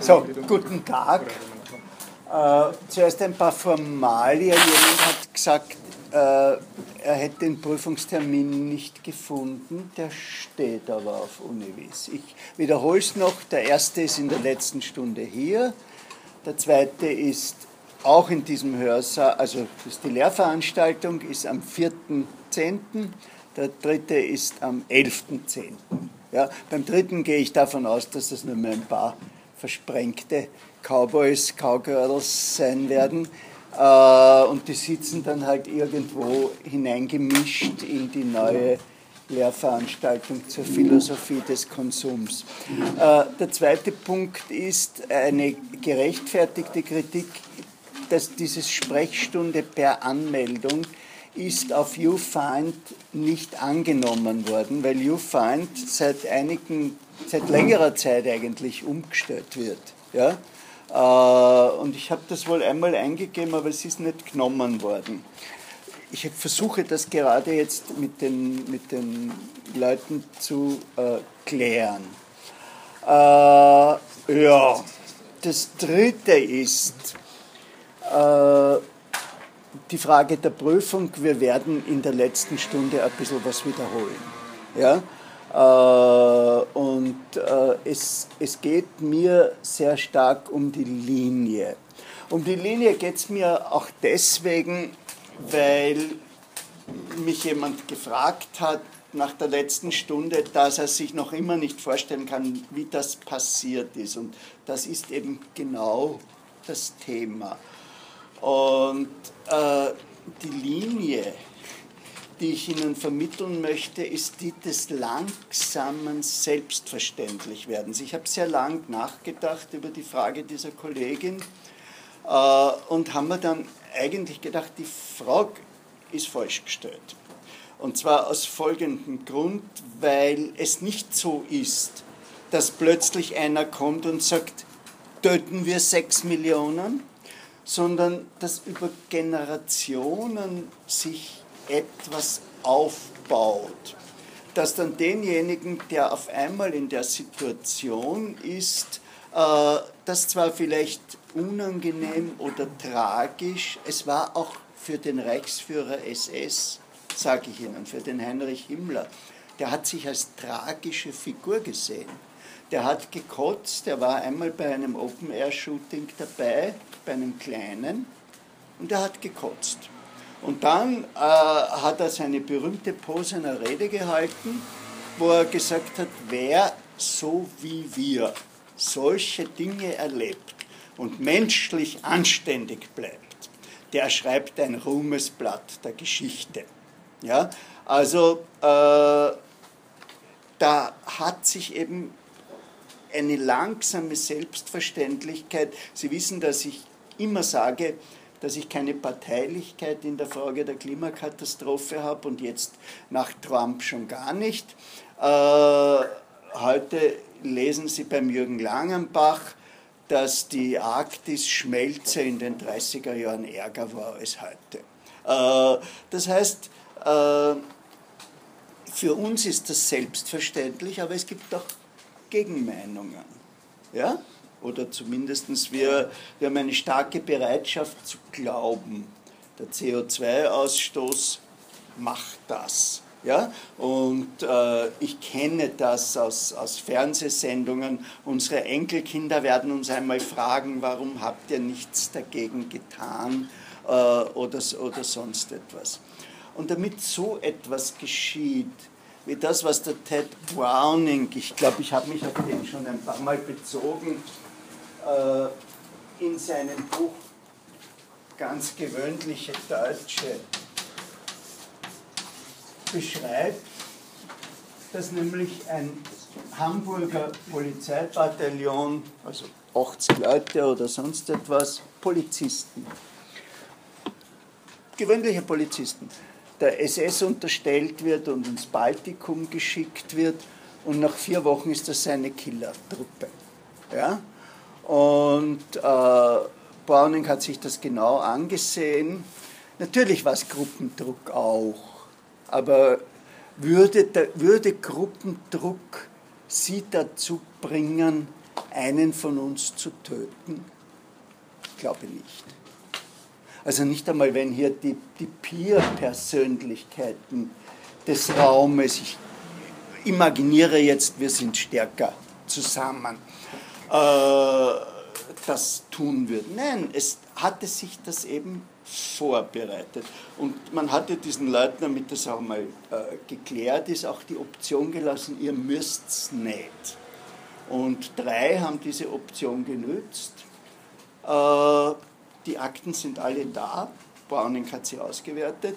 So, guten Tag. Äh, zuerst ein paar Formalien. Jemand hat gesagt, äh, er hätte den Prüfungstermin nicht gefunden. Der steht aber auf Univis. Ich wiederhole es noch. Der erste ist in der letzten Stunde hier. Der zweite ist auch in diesem Hörsaal, also das ist die Lehrveranstaltung, ist am 4.10. Der dritte ist am 11.10. Ja, beim dritten gehe ich davon aus, dass das nur mehr ein paar versprengte Cowboys, Cowgirls sein werden. Äh, und die sitzen dann halt irgendwo hineingemischt in die neue Lehrveranstaltung zur Philosophie des Konsums. Äh, der zweite Punkt ist eine gerechtfertigte Kritik, dass diese Sprechstunde per Anmeldung ist auf YouFind nicht angenommen worden, weil YouFind seit einigen, seit längerer Zeit eigentlich umgestellt wird. Ja? Äh, und ich habe das wohl einmal eingegeben, aber es ist nicht genommen worden. Ich versuche das gerade jetzt mit den, mit den Leuten zu äh, klären. Äh, ja, das dritte ist, äh, die Frage der Prüfung, wir werden in der letzten Stunde ein bisschen was wiederholen. Ja? Äh, und äh, es, es geht mir sehr stark um die Linie. Um die Linie geht es mir auch deswegen, weil mich jemand gefragt hat nach der letzten Stunde, dass er sich noch immer nicht vorstellen kann, wie das passiert ist. Und das ist eben genau das Thema. Und äh, die Linie, die ich Ihnen vermitteln möchte, ist die des langsamen Selbstverständlichwerdens. Ich habe sehr lang nachgedacht über die Frage dieser Kollegin äh, und habe mir dann eigentlich gedacht, die Frage ist falsch gestellt. Und zwar aus folgendem Grund, weil es nicht so ist, dass plötzlich einer kommt und sagt, töten wir sechs Millionen, sondern dass über Generationen sich etwas aufbaut, dass dann denjenigen, der auf einmal in der Situation ist, äh, das zwar vielleicht unangenehm oder tragisch, es war auch für den Reichsführer SS, sage ich Ihnen, für den Heinrich Himmler, der hat sich als tragische Figur gesehen. Der hat gekotzt, der war einmal bei einem Open-Air-Shooting dabei, bei einem kleinen, und er hat gekotzt. Und dann äh, hat er seine berühmte Pose einer Rede gehalten, wo er gesagt hat, wer so wie wir solche Dinge erlebt und menschlich anständig bleibt, der schreibt ein Ruhmesblatt der Geschichte. Ja? Also äh, da hat sich eben eine langsame Selbstverständlichkeit. Sie wissen, dass ich immer sage, dass ich keine Parteilichkeit in der Frage der Klimakatastrophe habe und jetzt nach Trump schon gar nicht. Äh, heute lesen Sie beim Jürgen Langenbach, dass die Arktis-Schmelze in den 30er Jahren ärger war als heute. Äh, das heißt, äh, für uns ist das selbstverständlich, aber es gibt auch Gegenmeinungen. Ja? Oder zumindest wir, wir haben eine starke Bereitschaft zu glauben, der CO2-Ausstoß macht das. Ja? Und äh, ich kenne das aus, aus Fernsehsendungen. Unsere Enkelkinder werden uns einmal fragen, warum habt ihr nichts dagegen getan äh, oder, oder sonst etwas. Und damit so etwas geschieht, wie das, was der Ted Browning, ich glaube, ich habe mich auf den schon ein paar Mal bezogen, äh, in seinem Buch ganz gewöhnliche Deutsche beschreibt, dass nämlich ein Hamburger Polizeibataillon, also 80 Leute oder sonst etwas, Polizisten, gewöhnliche Polizisten, der SS unterstellt wird und ins Baltikum geschickt wird und nach vier Wochen ist das seine Killertruppe. Ja? Und äh, Browning hat sich das genau angesehen. Natürlich war es Gruppendruck auch, aber würde, würde Gruppendruck Sie dazu bringen, einen von uns zu töten? Ich glaube nicht. Also nicht einmal, wenn hier die, die Peer-Persönlichkeiten des Raumes, ich imaginiere jetzt, wir sind stärker zusammen, das tun würden. Nein, es hatte sich das eben vorbereitet. Und man hatte diesen Leuten, damit das auch mal äh, geklärt ist, auch die Option gelassen, ihr müsst's nicht. Und drei haben diese Option genützt. Äh, die Akten sind alle da, Browning hat sie ausgewertet.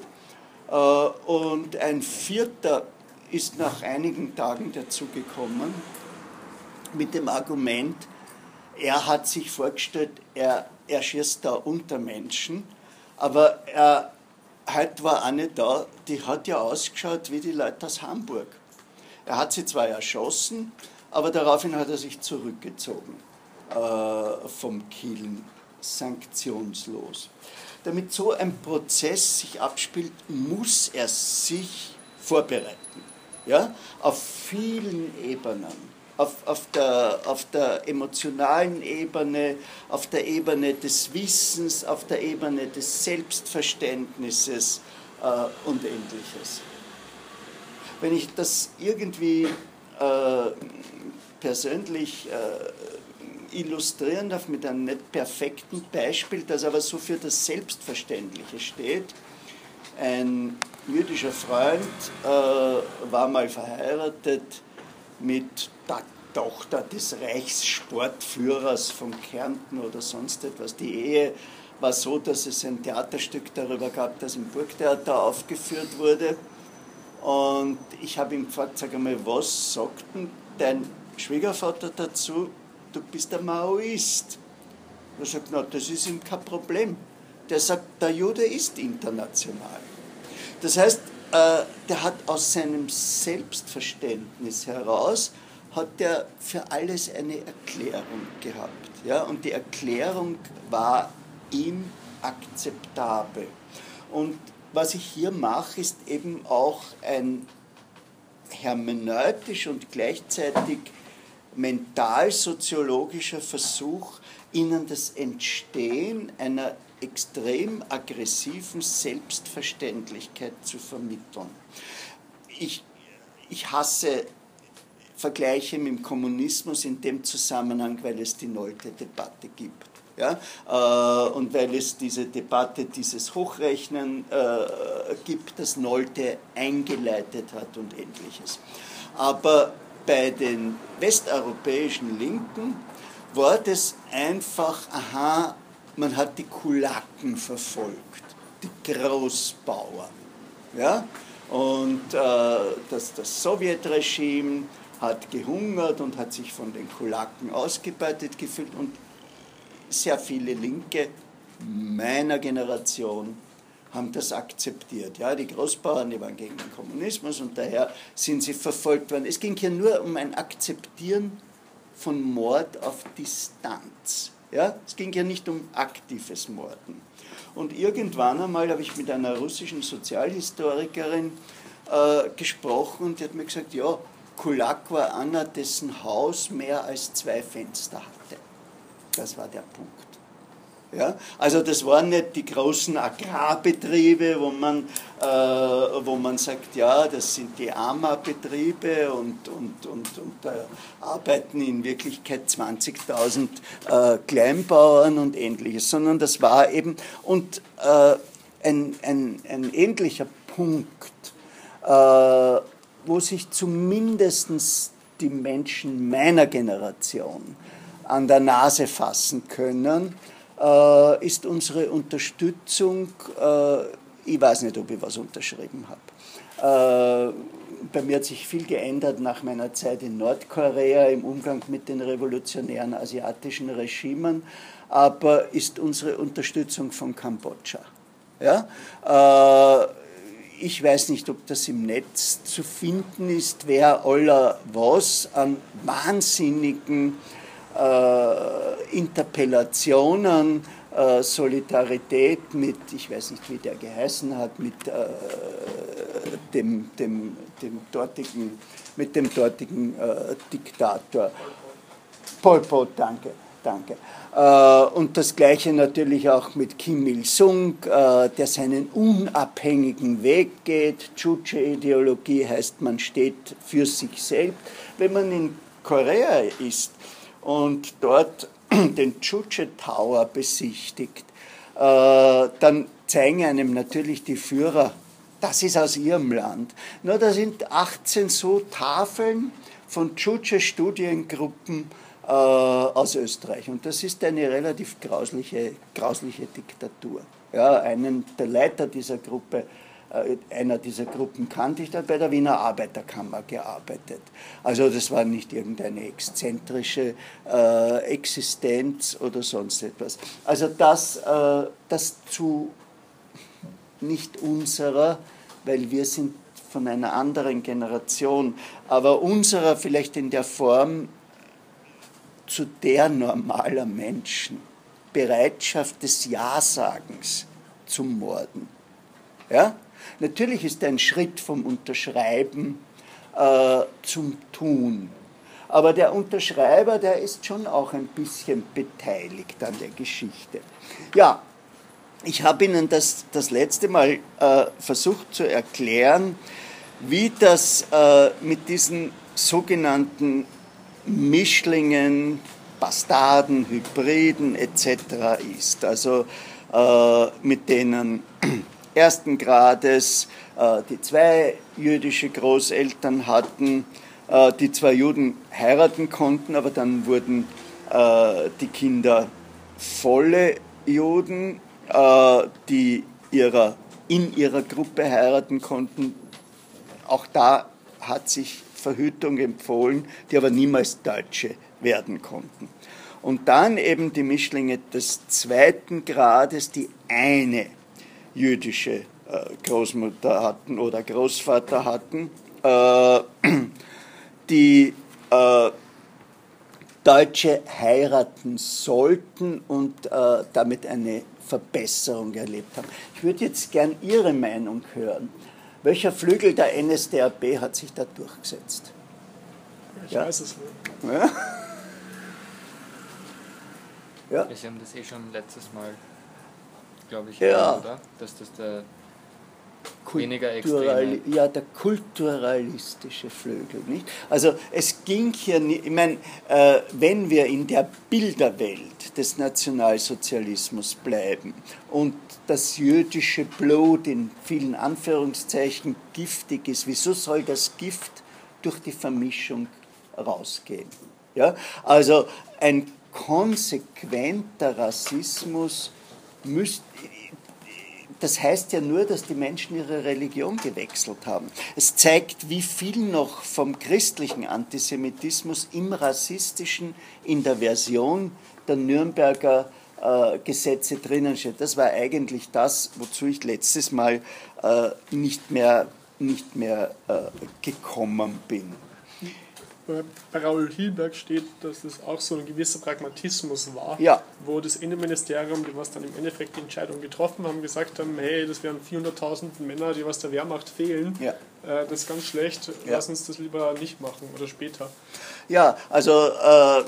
Äh, und ein vierter ist nach einigen Tagen dazugekommen mit dem Argument, er hat sich vorgestellt, er, er schießt da unter Menschen, aber er, heute war eine da, die hat ja ausgeschaut wie die Leute aus Hamburg. Er hat sie zwar erschossen, aber daraufhin hat er sich zurückgezogen äh, vom Kielen, sanktionslos. Damit so ein Prozess sich abspielt, muss er sich vorbereiten. Ja? Auf vielen Ebenen auf, auf, der, auf der emotionalen Ebene, auf der Ebene des Wissens, auf der Ebene des Selbstverständnisses äh, und ähnliches. Wenn ich das irgendwie äh, persönlich äh, illustrieren darf mit einem nicht perfekten Beispiel, das aber so für das Selbstverständliche steht, ein jüdischer Freund äh, war mal verheiratet mit Tochter des Reichssportführers von Kärnten oder sonst etwas. Die Ehe war so, dass es ein Theaterstück darüber gab, das im Burgtheater aufgeführt wurde. Und ich habe ihm gefragt, sag einmal, was sagt denn dein Schwiegervater dazu? Du bist ein Maoist. Er sagt, na, das ist ihm kein Problem. Der sagt, der Jude ist international. Das heißt, äh, der hat aus seinem Selbstverständnis heraus, hat er für alles eine Erklärung gehabt. Ja? Und die Erklärung war ihm akzeptabel. Und was ich hier mache, ist eben auch ein hermeneutisch und gleichzeitig mentalsoziologischer Versuch, ihnen das Entstehen einer extrem aggressiven Selbstverständlichkeit zu vermitteln. Ich, ich hasse Vergleiche mit dem Kommunismus in dem Zusammenhang, weil es die Nolte Debatte gibt. Ja? Äh, und weil es diese Debatte, dieses Hochrechnen äh, gibt, das Nolte eingeleitet hat und ähnliches. Aber bei den westeuropäischen Linken war das einfach, aha, man hat die Kulaken verfolgt, die Großbauern. Ja? Und äh, das, das Sowjetregime hat gehungert und hat sich von den Kulaken ausgebeutet gefühlt und sehr viele Linke meiner Generation haben das akzeptiert. Ja, die Großbauern, die waren gegen den Kommunismus und daher sind sie verfolgt worden. Es ging hier nur um ein Akzeptieren von Mord auf Distanz. Ja? Es ging ja nicht um aktives Morden. Und irgendwann einmal habe ich mit einer russischen Sozialhistorikerin äh, gesprochen und die hat mir gesagt, ja, Kulak war einer, dessen Haus mehr als zwei Fenster hatte. Das war der Punkt. Ja? Also das waren nicht die großen Agrarbetriebe, wo man, äh, wo man sagt, ja, das sind die AMA-Betriebe und, und, und, und äh, arbeiten in Wirklichkeit 20.000 äh, Kleinbauern und ähnliches, sondern das war eben, und äh, ein, ein, ein ähnlicher Punkt, äh, wo sich zumindest die Menschen meiner Generation an der Nase fassen können, äh, ist unsere Unterstützung, äh, ich weiß nicht, ob ich was unterschrieben habe. Äh, bei mir hat sich viel geändert nach meiner Zeit in Nordkorea im Umgang mit den revolutionären asiatischen Regimen, aber ist unsere Unterstützung von Kambodscha. Ja? Ich weiß nicht, ob das im Netz zu finden ist, wer aller was an wahnsinnigen äh, Interpellationen, äh, Solidarität mit, ich weiß nicht, wie der geheißen hat, mit, äh, dem, dem, dem dortigen, mit dem dortigen äh, Diktator. Pol Pot, danke, danke. Äh, und das gleiche natürlich auch mit Kim Il-sung, äh, der seinen unabhängigen Weg geht. Juche-Ideologie heißt, man steht für sich selbst. Wenn man in Korea ist und dort den Juche Tower besichtigt, äh, dann zeigen einem natürlich die Führer, das ist aus ihrem Land. Nur da sind 18 so Tafeln von Juche-Studiengruppen äh, aus Österreich. Und das ist eine relativ grausliche, grausliche Diktatur. Ja, einen der Leiter dieser Gruppe, äh, einer dieser Gruppen kannte ich, der hat bei der Wiener Arbeiterkammer gearbeitet. Also das war nicht irgendeine exzentrische äh, Existenz oder sonst etwas. Also das, äh, das zu nicht unserer, weil wir sind von einer anderen Generation, aber unserer vielleicht in der Form zu der normaler Menschen Bereitschaft des Ja-Sagens zum Morden. Ja? Natürlich ist ein Schritt vom Unterschreiben äh, zum Tun. Aber der Unterschreiber, der ist schon auch ein bisschen beteiligt an der Geschichte. Ja, ich habe Ihnen das das letzte Mal äh, versucht zu erklären, wie das äh, mit diesen sogenannten Mischlingen, Bastarden, Hybriden etc. ist. Also äh, mit denen ersten Grades, äh, die zwei jüdische Großeltern hatten, äh, die zwei Juden heiraten konnten, aber dann wurden äh, die Kinder volle Juden, äh, die ihrer, in ihrer Gruppe heiraten konnten. Auch da hat sich Verhütung empfohlen, die aber niemals Deutsche werden konnten. Und dann eben die Mischlinge des zweiten Grades, die eine jüdische äh, Großmutter hatten oder Großvater hatten, äh, die äh, Deutsche heiraten sollten und damit eine Verbesserung erlebt haben. Ich würde jetzt gern Ihre Meinung hören. Welcher Flügel der NSDAP hat sich da durchgesetzt? Ich ja. weiß es nicht. Ja? ja. Sie haben das eh schon letztes Mal, glaube ich, ja. oder? Dass das der weniger extreme. Ja, der kulturalistische Flügel. Nicht? Also es ging hier, nicht, ich meine, äh, wenn wir in der Bilderwelt des Nationalsozialismus bleiben und das jüdische Blut in vielen Anführungszeichen giftig ist, wieso soll das Gift durch die Vermischung rausgehen? Ja? Also ein konsequenter Rassismus müsste das heißt ja nur, dass die Menschen ihre Religion gewechselt haben. Es zeigt, wie viel noch vom christlichen Antisemitismus im rassistischen, in der Version der Nürnberger äh, Gesetze drinnen steht. Das war eigentlich das, wozu ich letztes Mal äh, nicht mehr, nicht mehr äh, gekommen bin bei Raoul Hilberg steht, dass es auch so ein gewisser Pragmatismus war, ja. wo das Innenministerium, die was dann im Endeffekt die Entscheidung getroffen haben, gesagt haben, hey, das wären 400.000 Männer, die was der Wehrmacht fehlen, ja. äh, das ist ganz schlecht, ja. lass uns das lieber nicht machen oder später. Ja, also äh,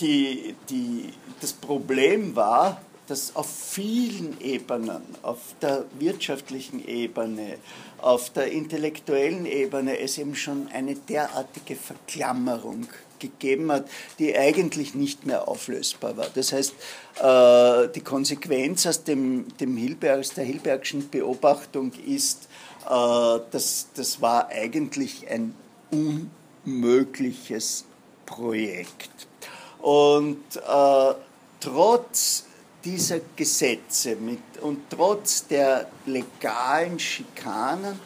die, die, das Problem war, dass auf vielen Ebenen, auf der wirtschaftlichen Ebene, auf der intellektuellen Ebene es eben schon eine derartige Verklammerung gegeben hat, die eigentlich nicht mehr auflösbar war. Das heißt, äh, die Konsequenz aus dem, dem Hilberg, aus der Hilbergschen Beobachtung ist, äh, dass das war eigentlich ein unmögliches Projekt. Und äh, trotz dieser Gesetze mit, und trotz der legalen Schikanen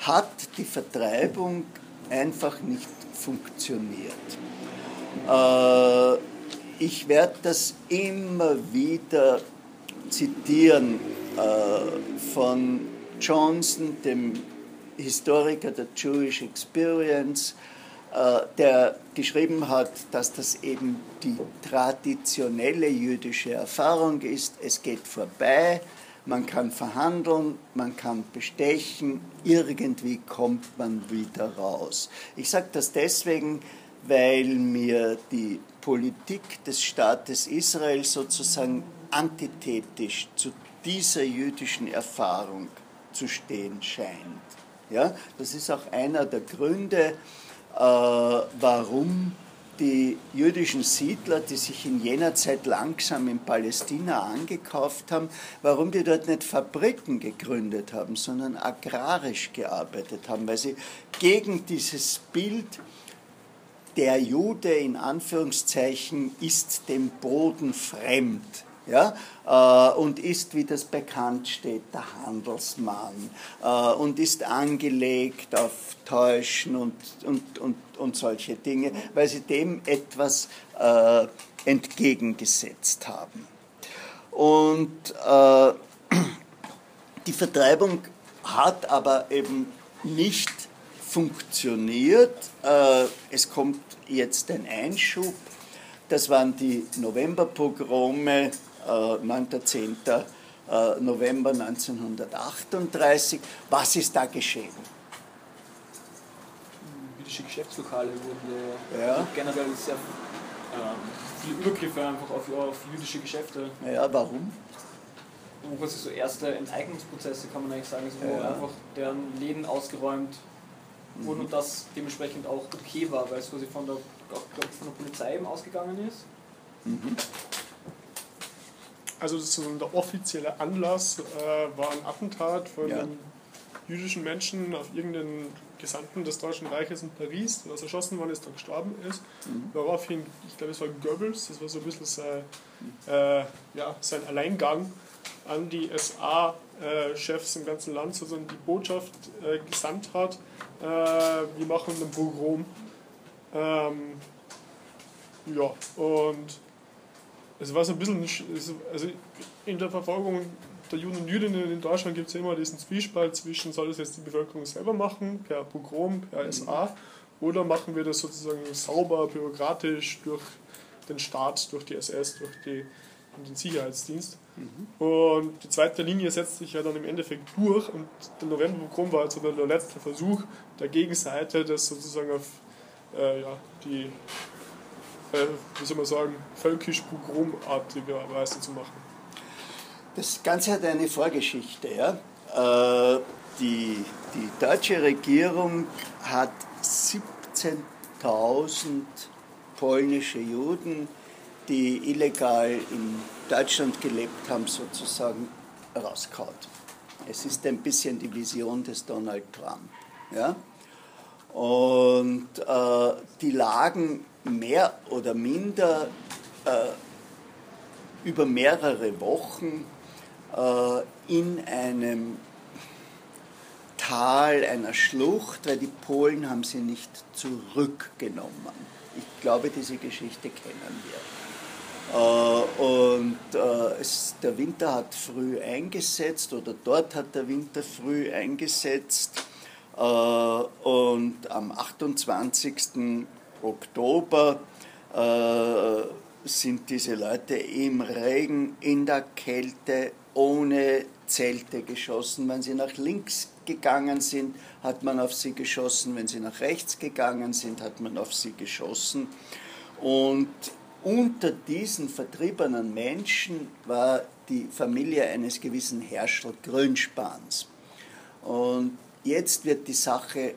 hat die Vertreibung einfach nicht funktioniert. Äh, ich werde das immer wieder zitieren äh, von Johnson, dem Historiker der Jewish Experience, der geschrieben hat, dass das eben die traditionelle jüdische Erfahrung ist. Es geht vorbei, man kann verhandeln, man kann bestechen, irgendwie kommt man wieder raus. Ich sage das deswegen, weil mir die Politik des Staates Israel sozusagen antithetisch zu dieser jüdischen Erfahrung zu stehen scheint. Ja, das ist auch einer der Gründe, äh, warum die jüdischen Siedler, die sich in jener Zeit langsam in Palästina angekauft haben, warum die dort nicht Fabriken gegründet haben, sondern agrarisch gearbeitet haben, weil sie gegen dieses Bild der Jude in Anführungszeichen ist dem Boden fremd ja, äh, und ist, wie das bekannt steht, der Handelsmann äh, und ist angelegt auf Täuschen und, und, und, und solche Dinge, weil sie dem etwas äh, entgegengesetzt haben. Und äh, die Vertreibung hat aber eben nicht funktioniert. Es kommt jetzt ein Einschub. Das waren die Novemberpogrome 9. 10. Äh, November 1938. Was ist da geschehen? Jüdische Geschäftslokale wurden ja. generell sehr ähm, viele Übergriffe einfach auf, auf jüdische Geschäfte. Ja, warum? Wo quasi so erste Enteignungsprozesse, kann man eigentlich sagen, also wo ja. einfach deren Läden ausgeräumt wurden mhm. und das dementsprechend auch okay war, weil es quasi von der, von der Polizei eben ausgegangen ist. Mhm. Also sozusagen der offizielle Anlass äh, war ein Attentat von ja. jüdischen Menschen auf irgendeinen Gesandten des Deutschen Reiches in Paris, der erschossen worden ist, der gestorben ist. Mhm. Daraufhin, ich glaube es war Goebbels, das war so ein bisschen sein, äh, ja, sein Alleingang an die SA-Chefs im ganzen Land sozusagen die Botschaft äh, gesandt hat, äh, wir machen einen Pogrom. Ähm, ja, und es war so ein bisschen, also in der Verfolgung der Juden und Jüdinnen in Deutschland gibt es ja immer diesen Zwiespalt zwischen, soll das jetzt die Bevölkerung selber machen, per Pogrom, per SA, oder machen wir das sozusagen sauber, bürokratisch durch den Staat, durch die SS, durch die, den Sicherheitsdienst. Mhm. Und die zweite Linie setzt sich ja dann im Endeffekt durch und der Novemberpogrom war also der letzte Versuch der Gegenseite, das sozusagen auf äh, ja, die äh, wie soll man sagen, völkisch-pogromartige Weise zu machen. Das Ganze hat eine Vorgeschichte. Ja? Äh, die, die deutsche Regierung hat 17.000 polnische Juden, die illegal in Deutschland gelebt haben, sozusagen rauskaut. Es ist ein bisschen die Vision des Donald Trump. Ja? Und äh, die lagen mehr oder minder äh, über mehrere Wochen äh, in einem Tal einer Schlucht, weil die Polen haben sie nicht zurückgenommen. Ich glaube, diese Geschichte kennen wir. Äh, und äh, es, der Winter hat früh eingesetzt oder dort hat der Winter früh eingesetzt. Äh, und am 28. Oktober äh, sind diese Leute im Regen, in der Kälte, ohne Zelte geschossen. Wenn sie nach links gegangen sind, hat man auf sie geschossen. Wenn sie nach rechts gegangen sind, hat man auf sie geschossen. Und unter diesen vertriebenen Menschen war die Familie eines gewissen Herrscher Grünspans. Und jetzt wird die Sache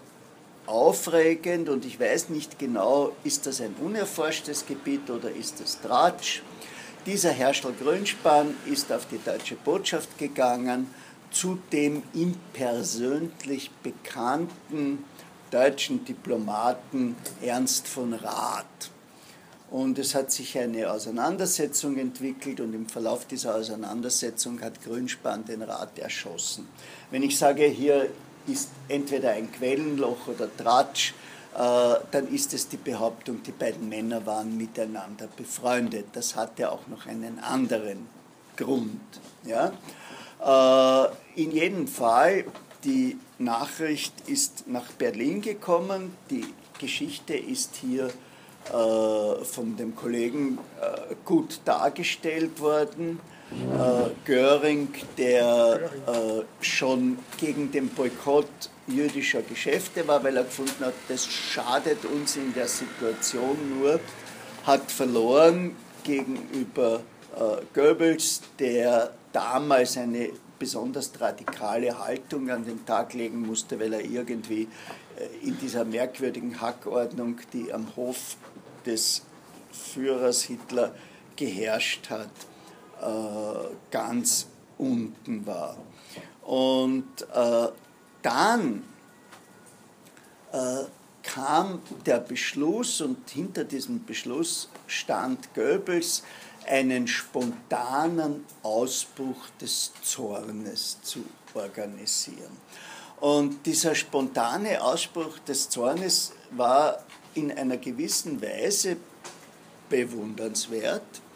aufregend und ich weiß nicht genau, ist das ein unerforschtes Gebiet oder ist das Tratsch. Dieser Herrscher Grünspan ist auf die deutsche Botschaft gegangen, zu dem ihm persönlich bekannten deutschen Diplomaten Ernst von Rath. Und es hat sich eine Auseinandersetzung entwickelt und im Verlauf dieser Auseinandersetzung hat Grünspan den Rat erschossen. Wenn ich sage, hier ist entweder ein Quellenloch oder Tratsch, äh, dann ist es die Behauptung, die beiden Männer waren miteinander befreundet. Das hatte auch noch einen anderen Grund. Ja? Äh, in jedem Fall, die Nachricht ist nach Berlin gekommen, die Geschichte ist hier äh, von dem Kollegen gut dargestellt worden. Äh, Göring, der äh, schon gegen den Boykott jüdischer Geschäfte war, weil er gefunden hat, das schadet uns in der Situation nur. hat verloren gegenüber äh, Goebbels, der damals eine besonders radikale Haltung an den Tag legen musste, weil er irgendwie in dieser merkwürdigen Hackordnung, die am Hof des Führers Hitler geherrscht hat, ganz unten war. Und äh, dann kam der Beschluss und hinter diesem Beschluss stand Goebbels, einen spontanen Ausbruch des Zornes zu organisieren. Und dieser spontane Ausbruch des Zornes war in einer gewissen Weise bewundernswert, äh,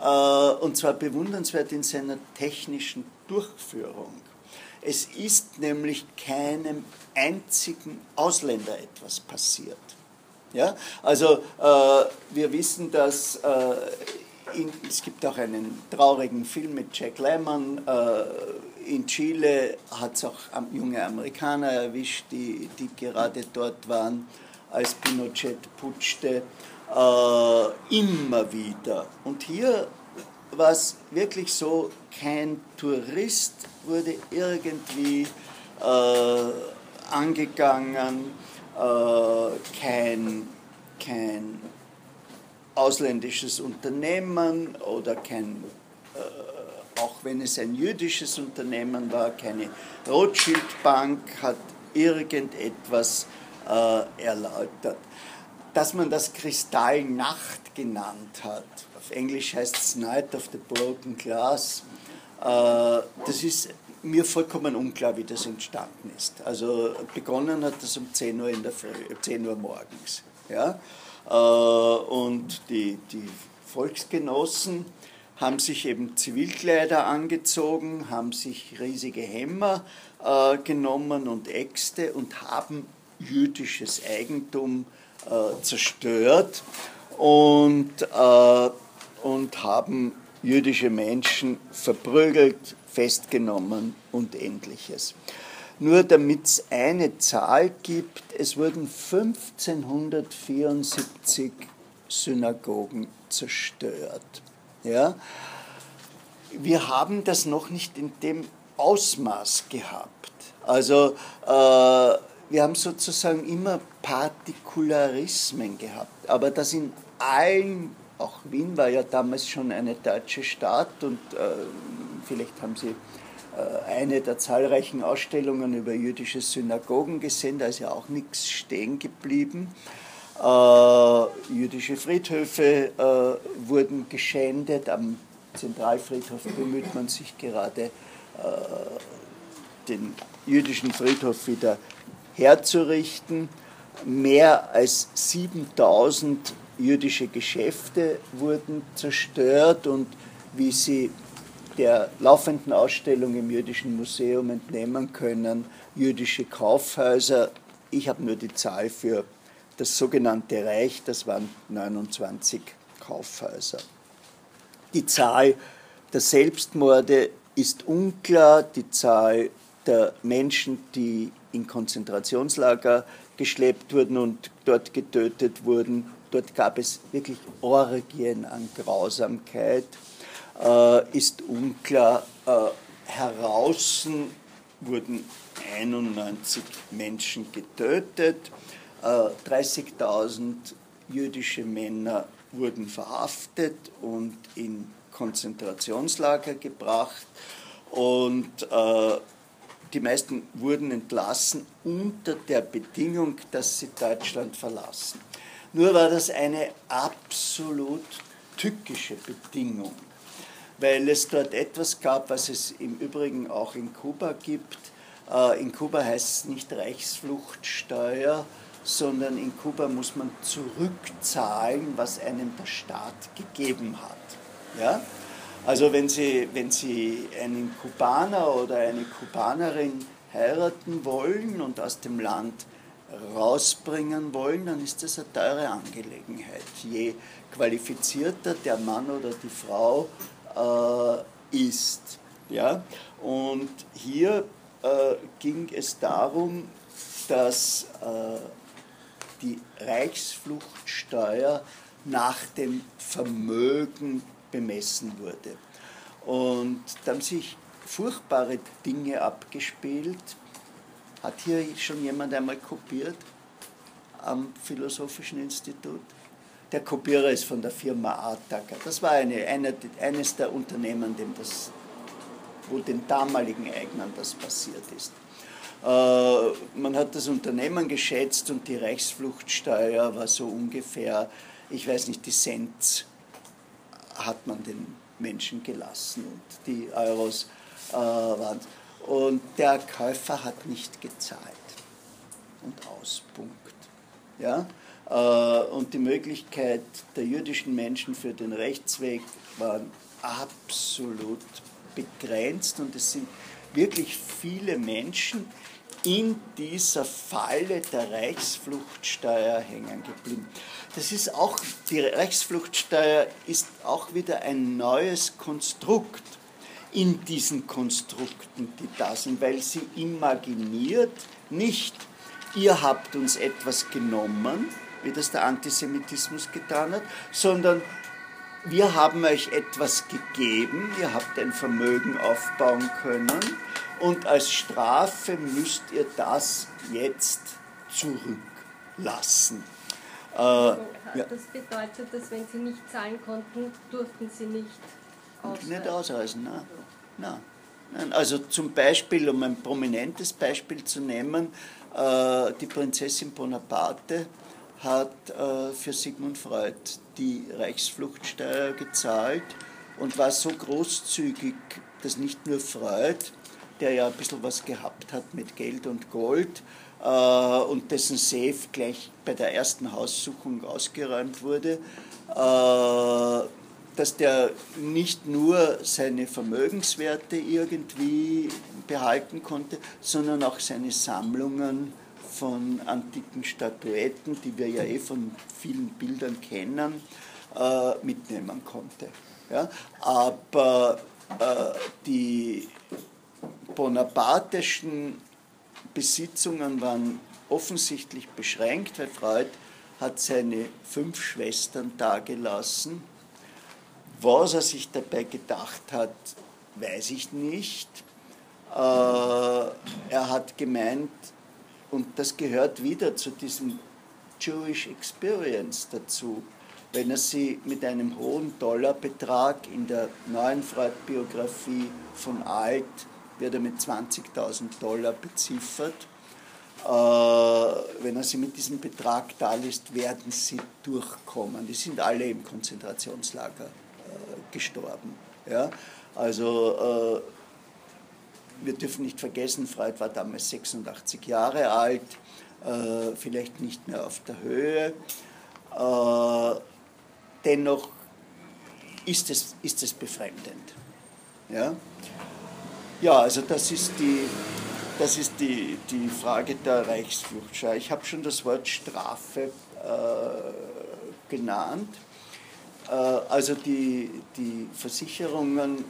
und zwar bewundernswert in seiner technischen Durchführung. Es ist nämlich keinem einzigen Ausländer etwas passiert. Ja? Also äh, wir wissen, dass äh, in, es gibt auch einen traurigen Film mit Jack Lemmon. Äh, in Chile hat es auch junge Amerikaner erwischt, die, die gerade dort waren, als Pinochet putschte. Äh, immer wieder. Und hier war es wirklich so, kein Tourist wurde irgendwie äh, angegangen, äh, kein, kein ausländisches Unternehmen oder kein, äh, auch wenn es ein jüdisches Unternehmen war, keine Rothschild-Bank hat irgendetwas äh, erläutert. Dass man das Kristallnacht genannt hat, auf Englisch heißt es Night of the Broken Glass, äh, das ist mir vollkommen unklar, wie das entstanden ist. Also begonnen hat das um 10 Uhr in der Früh, 10 Uhr morgens. Ja? Äh, und die, die Volksgenossen haben sich eben Zivilkleider angezogen, haben sich riesige Hämmer äh, genommen und Äxte und haben jüdisches Eigentum äh, zerstört und, äh, und haben jüdische Menschen verprügelt, festgenommen und ähnliches. Nur damit es eine Zahl gibt, es wurden 1574 Synagogen zerstört. Ja? Wir haben das noch nicht in dem Ausmaß gehabt. Also äh, wir haben sozusagen immer Partikularismen gehabt, aber das in allen, auch Wien war ja damals schon eine deutsche Stadt und äh, vielleicht haben Sie äh, eine der zahlreichen Ausstellungen über jüdische Synagogen gesehen, da ist ja auch nichts stehen geblieben. Äh, jüdische Friedhöfe äh, wurden geschändet, am Zentralfriedhof bemüht man sich gerade, äh, den jüdischen Friedhof wieder herzurichten. Mehr als 7000 jüdische Geschäfte wurden zerstört und wie Sie der laufenden Ausstellung im Jüdischen Museum entnehmen können, jüdische Kaufhäuser. Ich habe nur die Zahl für das sogenannte Reich, das waren 29 Kaufhäuser. Die Zahl der Selbstmorde ist unklar, die Zahl der Menschen, die in Konzentrationslager geschleppt wurden und dort getötet wurden. Dort gab es wirklich Orgien an Grausamkeit äh, ist unklar. Äh, heraus wurden 91 Menschen getötet, äh, 30.000 jüdische Männer wurden verhaftet und in Konzentrationslager gebracht und äh, die meisten wurden entlassen unter der Bedingung, dass sie Deutschland verlassen. Nur war das eine absolut tückische Bedingung weil es dort etwas gab, was es im Übrigen auch in Kuba gibt. Äh, in Kuba heißt es nicht Reichsfluchtsteuer, sondern in Kuba muss man zurückzahlen, was einem der Staat gegeben hat. Ja? Also wenn Sie, wenn Sie einen Kubaner oder eine Kubanerin heiraten wollen und aus dem Land rausbringen wollen, dann ist das eine teure Angelegenheit. Je qualifizierter der Mann oder die Frau äh, ist. Ja? Und hier äh, ging es darum, dass äh, die Reichsfluchtsteuer nach dem Vermögen bemessen wurde. Und da haben sich furchtbare Dinge abgespielt. Hat hier schon jemand einmal kopiert am Philosophischen Institut? Der Kopierer ist von der Firma Artaker. Das war eine, eine, eines der Unternehmen, dem das, wo den damaligen Eignern das passiert ist. Äh, man hat das Unternehmen geschätzt und die Reichsfluchtsteuer war so ungefähr, ich weiß nicht, die Cent hat man den Menschen gelassen und die Euros äh, waren. Und der Käufer hat nicht gezahlt. Und Auspunkt. Ja? Äh, und die Möglichkeit der jüdischen Menschen für den Rechtsweg waren absolut begrenzt und es sind wirklich viele Menschen in dieser Falle der Reichsfluchtsteuer hängen geblieben. Das ist auch, die Reichsfluchtsteuer ist auch wieder ein neues Konstrukt in diesen Konstrukten, die da sind, weil sie imaginiert nicht, ihr habt uns etwas genommen, wie das der Antisemitismus getan hat, sondern wir haben euch etwas gegeben, ihr habt ein Vermögen aufbauen können und als Strafe müsst ihr das jetzt zurücklassen. Äh. Das bedeutet, dass wenn sie nicht zahlen konnten, durften sie nicht ausreisen. Nicht ausreisen, nein. nein. nein. Also zum Beispiel, um ein prominentes Beispiel zu nehmen, äh, die Prinzessin Bonaparte hat äh, für Sigmund Freud die Reichsfluchtsteuer gezahlt und war so großzügig, dass nicht nur Freud, der ja ein bisschen was gehabt hat mit Geld und Gold äh, und dessen Safe gleich bei der ersten Haussuchung ausgeräumt wurde, äh, dass der nicht nur seine Vermögenswerte irgendwie behalten konnte, sondern auch seine Sammlungen von antiken Statuetten, die wir ja eh von vielen Bildern kennen, äh, mitnehmen konnte. Ja? Aber äh, die bonapartischen Besitzungen waren offensichtlich beschränkt, weil Freud hat seine fünf Schwestern dagelassen. Was er sich dabei gedacht hat, weiß ich nicht. Äh, er hat gemeint, und das gehört wieder zu diesem Jewish Experience dazu, wenn er sie mit einem hohen Dollarbetrag in der neuen Freud-Biografie von Alt wird er mit 20.000 Dollar beziffert. Äh, wenn er sie mit diesem Betrag da lässt, werden sie durchkommen. Die sind alle im Konzentrationslager äh, gestorben. Ja? Also äh, wir dürfen nicht vergessen, Freud war damals 86 Jahre alt, vielleicht nicht mehr auf der Höhe. Dennoch ist es, ist es befremdend. Ja? Ja, also das ist die, das ist die, die Frage der Reichsfluchtschau. Ich habe schon das Wort Strafe äh, genannt. Äh, also die, die Versicherungen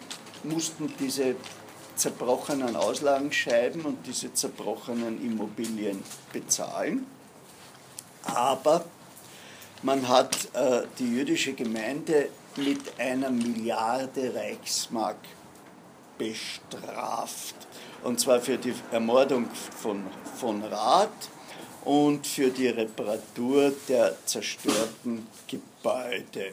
mussten diese zerbrochenen Auslagenscheiben und diese zerbrochenen Immobilien bezahlen. Aber man hat äh, die jüdische Gemeinde mit einer Milliarde Reichsmark bestraft. Und zwar für die Ermordung von, von Rath und für die Reparatur der zerstörten Gebäude.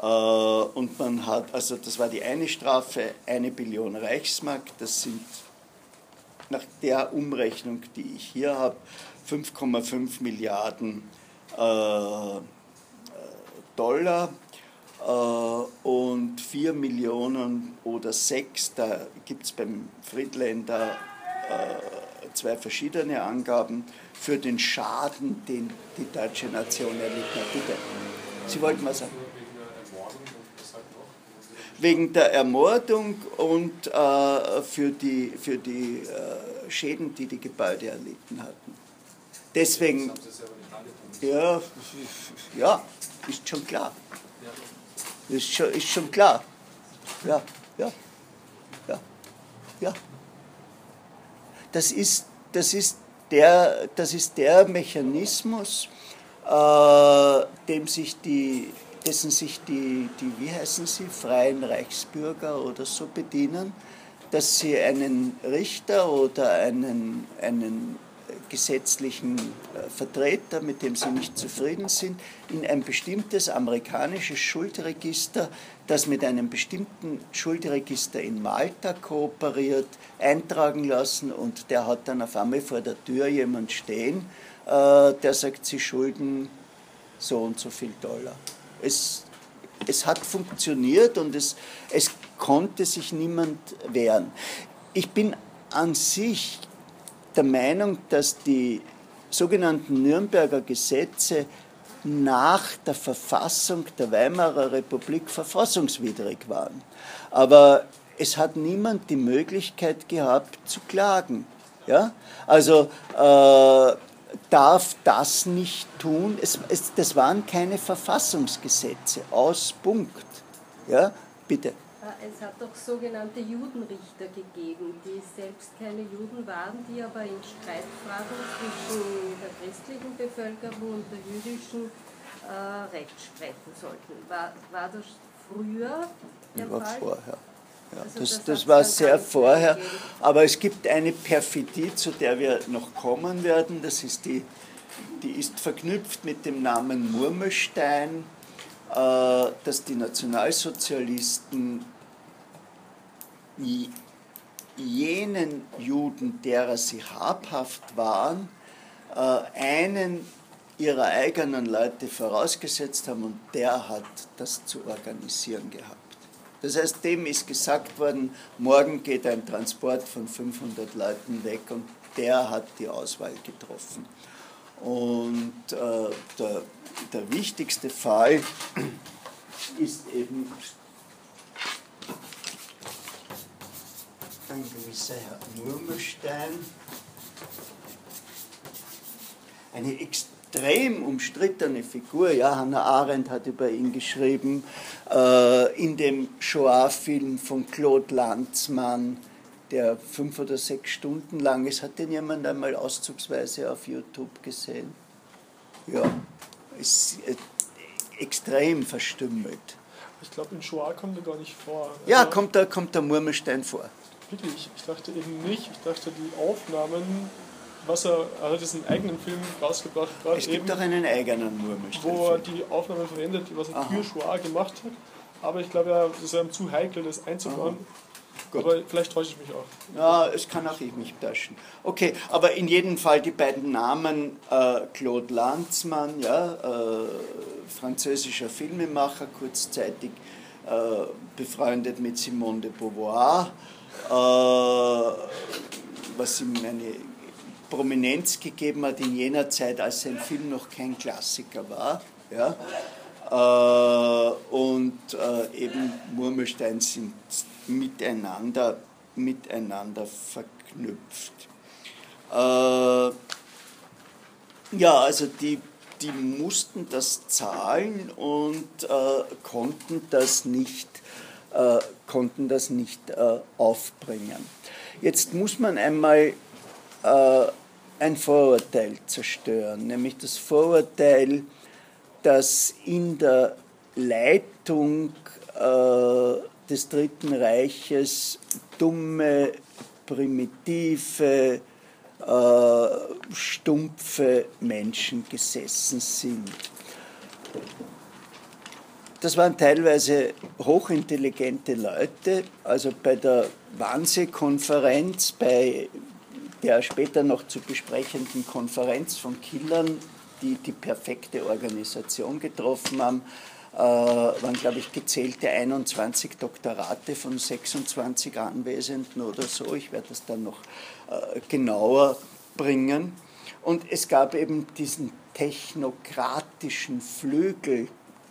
Äh, und man hat, also das war die eine Strafe, eine Billion Reichsmark, das sind nach der Umrechnung, die ich hier habe, 5,5 Milliarden äh, Dollar äh, und 4 Millionen oder 6, da gibt es beim Friedländer äh, zwei verschiedene Angaben für den Schaden, den die deutsche Nation erlitten hat. Bitte, Sie wollten was sagen? Wegen der Ermordung und äh, für die, für die äh, Schäden, die die Gebäude erlitten hatten. Deswegen, ja, ja, ist schon klar. Ist schon, ist schon klar. Ja, ja, ja, ja. Das ist, das ist, der, das ist der Mechanismus, äh, dem sich die, dessen sich die, die, wie heißen sie, freien Reichsbürger oder so bedienen, dass sie einen Richter oder einen, einen gesetzlichen äh, Vertreter, mit dem sie nicht zufrieden sind, in ein bestimmtes amerikanisches Schuldregister, das mit einem bestimmten Schuldregister in Malta kooperiert, eintragen lassen und der hat dann auf einmal vor der Tür jemand stehen, äh, der sagt, sie schulden so und so viel Dollar. Es, es hat funktioniert und es, es konnte sich niemand wehren. Ich bin an sich der Meinung, dass die sogenannten Nürnberger Gesetze nach der Verfassung der Weimarer Republik verfassungswidrig waren. Aber es hat niemand die Möglichkeit gehabt zu klagen. Ja? Also äh, darf das nicht tun. Es, es, das waren keine Verfassungsgesetze. Aus Punkt. Ja? Bitte. Äh, es hat doch sogenannte Judenrichter gegeben, die selbst keine Juden waren, die aber in Streitfragen zwischen der christlichen Bevölkerung und der jüdischen äh, Recht sprechen sollten. War, war das früher der war Fall? vorher. Ja, also das, das, das war sehr vorher, aber es gibt eine Perfidie, zu der wir noch kommen werden. Das ist die, die ist verknüpft mit dem Namen Murmelstein, äh, dass die Nationalsozialisten jenen Juden, derer sie habhaft waren, äh, einen ihrer eigenen Leute vorausgesetzt haben und der hat das zu organisieren gehabt. Das heißt, dem ist gesagt worden, morgen geht ein Transport von 500 Leuten weg und der hat die Auswahl getroffen. Und äh, der, der wichtigste Fall ist eben ein gewisser Herr Murmelstein, eine extrem umstrittene Figur. Ja, Hannah Arendt hat über ihn geschrieben, äh, in dem Shoah-Film von Claude Lanzmann, der fünf oder sechs Stunden lang ist. Hat den jemand einmal auszugsweise auf YouTube gesehen? Ja, ist äh, extrem verstümmelt. Ich glaube, in Shoah kommt er gar nicht vor. Ja, also kommt der, kommt der Murmelstein vor. Wirklich? Ich dachte eben nicht. Ich dachte, die Aufnahmen, was er, er hat jetzt einen eigenen Film rausgebracht. Es gibt eben, auch einen eigenen Murmelstein. Wo er die Aufnahmen verwendet, was er für Shoah gemacht hat. Aber ich glaube, ja, das ist ihm zu heikel, das einzubauen. Aber vielleicht täusche ich mich auch. Ja, es kann auch ich mich täuschen. Okay, aber in jedem Fall die beiden Namen äh, Claude Lanzmann, ja, äh, französischer Filmemacher, kurzzeitig äh, befreundet mit Simone de Beauvoir was ihm eine Prominenz gegeben hat in jener Zeit, als sein Film noch kein Klassiker war. Ja? Äh, und äh, eben Murmelstein sind miteinander, miteinander verknüpft. ja, also die, die mussten das zahlen und konnten das nicht äh, konnten das nicht äh, aufbringen. Jetzt muss man einmal äh, ein Vorurteil zerstören, nämlich das Vorurteil, dass in der Leitung äh, des Dritten Reiches dumme, primitive, stumpfe Menschen gesessen sind. Das waren teilweise hochintelligente Leute. Also bei der Wannsee-Konferenz, bei der später noch zu besprechenden Konferenz von Killern, die die perfekte Organisation getroffen haben, äh, waren, glaube ich, gezählte 21 Doktorate von 26 Anwesenden oder so. Ich werde das dann noch äh, genauer bringen. Und es gab eben diesen technokratischen Flügel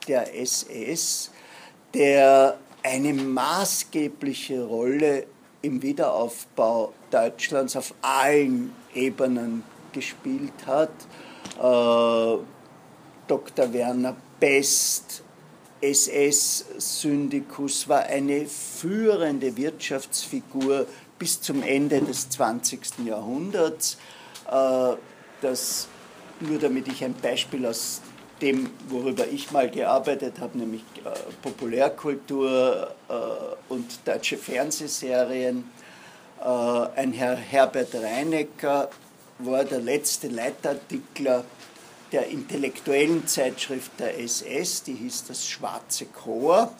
der SS, der eine maßgebliche Rolle im Wiederaufbau Deutschlands auf allen Ebenen gespielt hat. Äh, Dr. Werner Best, SS-Syndikus, war eine führende Wirtschaftsfigur bis zum Ende des 20. Jahrhunderts. Äh, das, nur damit ich ein Beispiel aus dem, worüber ich mal gearbeitet habe, nämlich äh, Populärkultur äh, und deutsche Fernsehserien. Äh, ein Herr Herbert Reinecker war der letzte Leitartikler der intellektuellen Zeitschrift der SS, die hieß das Schwarze Chor.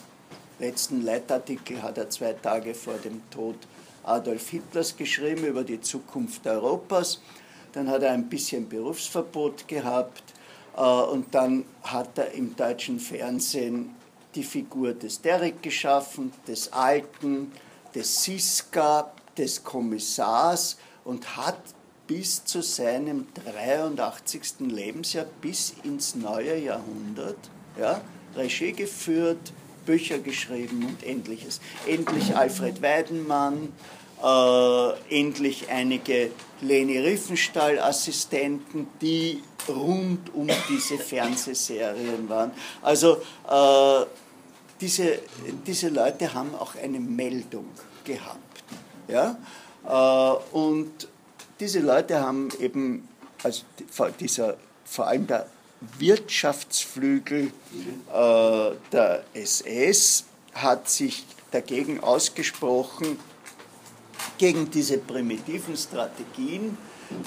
Letzten Leitartikel hat er zwei Tage vor dem Tod Adolf Hitlers geschrieben über die Zukunft Europas. Dann hat er ein bisschen Berufsverbot gehabt und dann hat er im deutschen Fernsehen die Figur des Derek geschaffen, des Alten, des Siska, des Kommissars und hat bis zu seinem 83. Lebensjahr, bis ins neue Jahrhundert, ja, Regie geführt, Bücher geschrieben und ähnliches. Endlich Alfred Weidenmann, äh, endlich einige Leni Riefenstahl-Assistenten, die rund um diese Fernsehserien waren. Also äh, diese, diese Leute haben auch eine Meldung gehabt. Ja? Äh, und diese Leute haben eben, also dieser, vor allem der Wirtschaftsflügel äh, der SS hat sich dagegen ausgesprochen, gegen diese primitiven Strategien,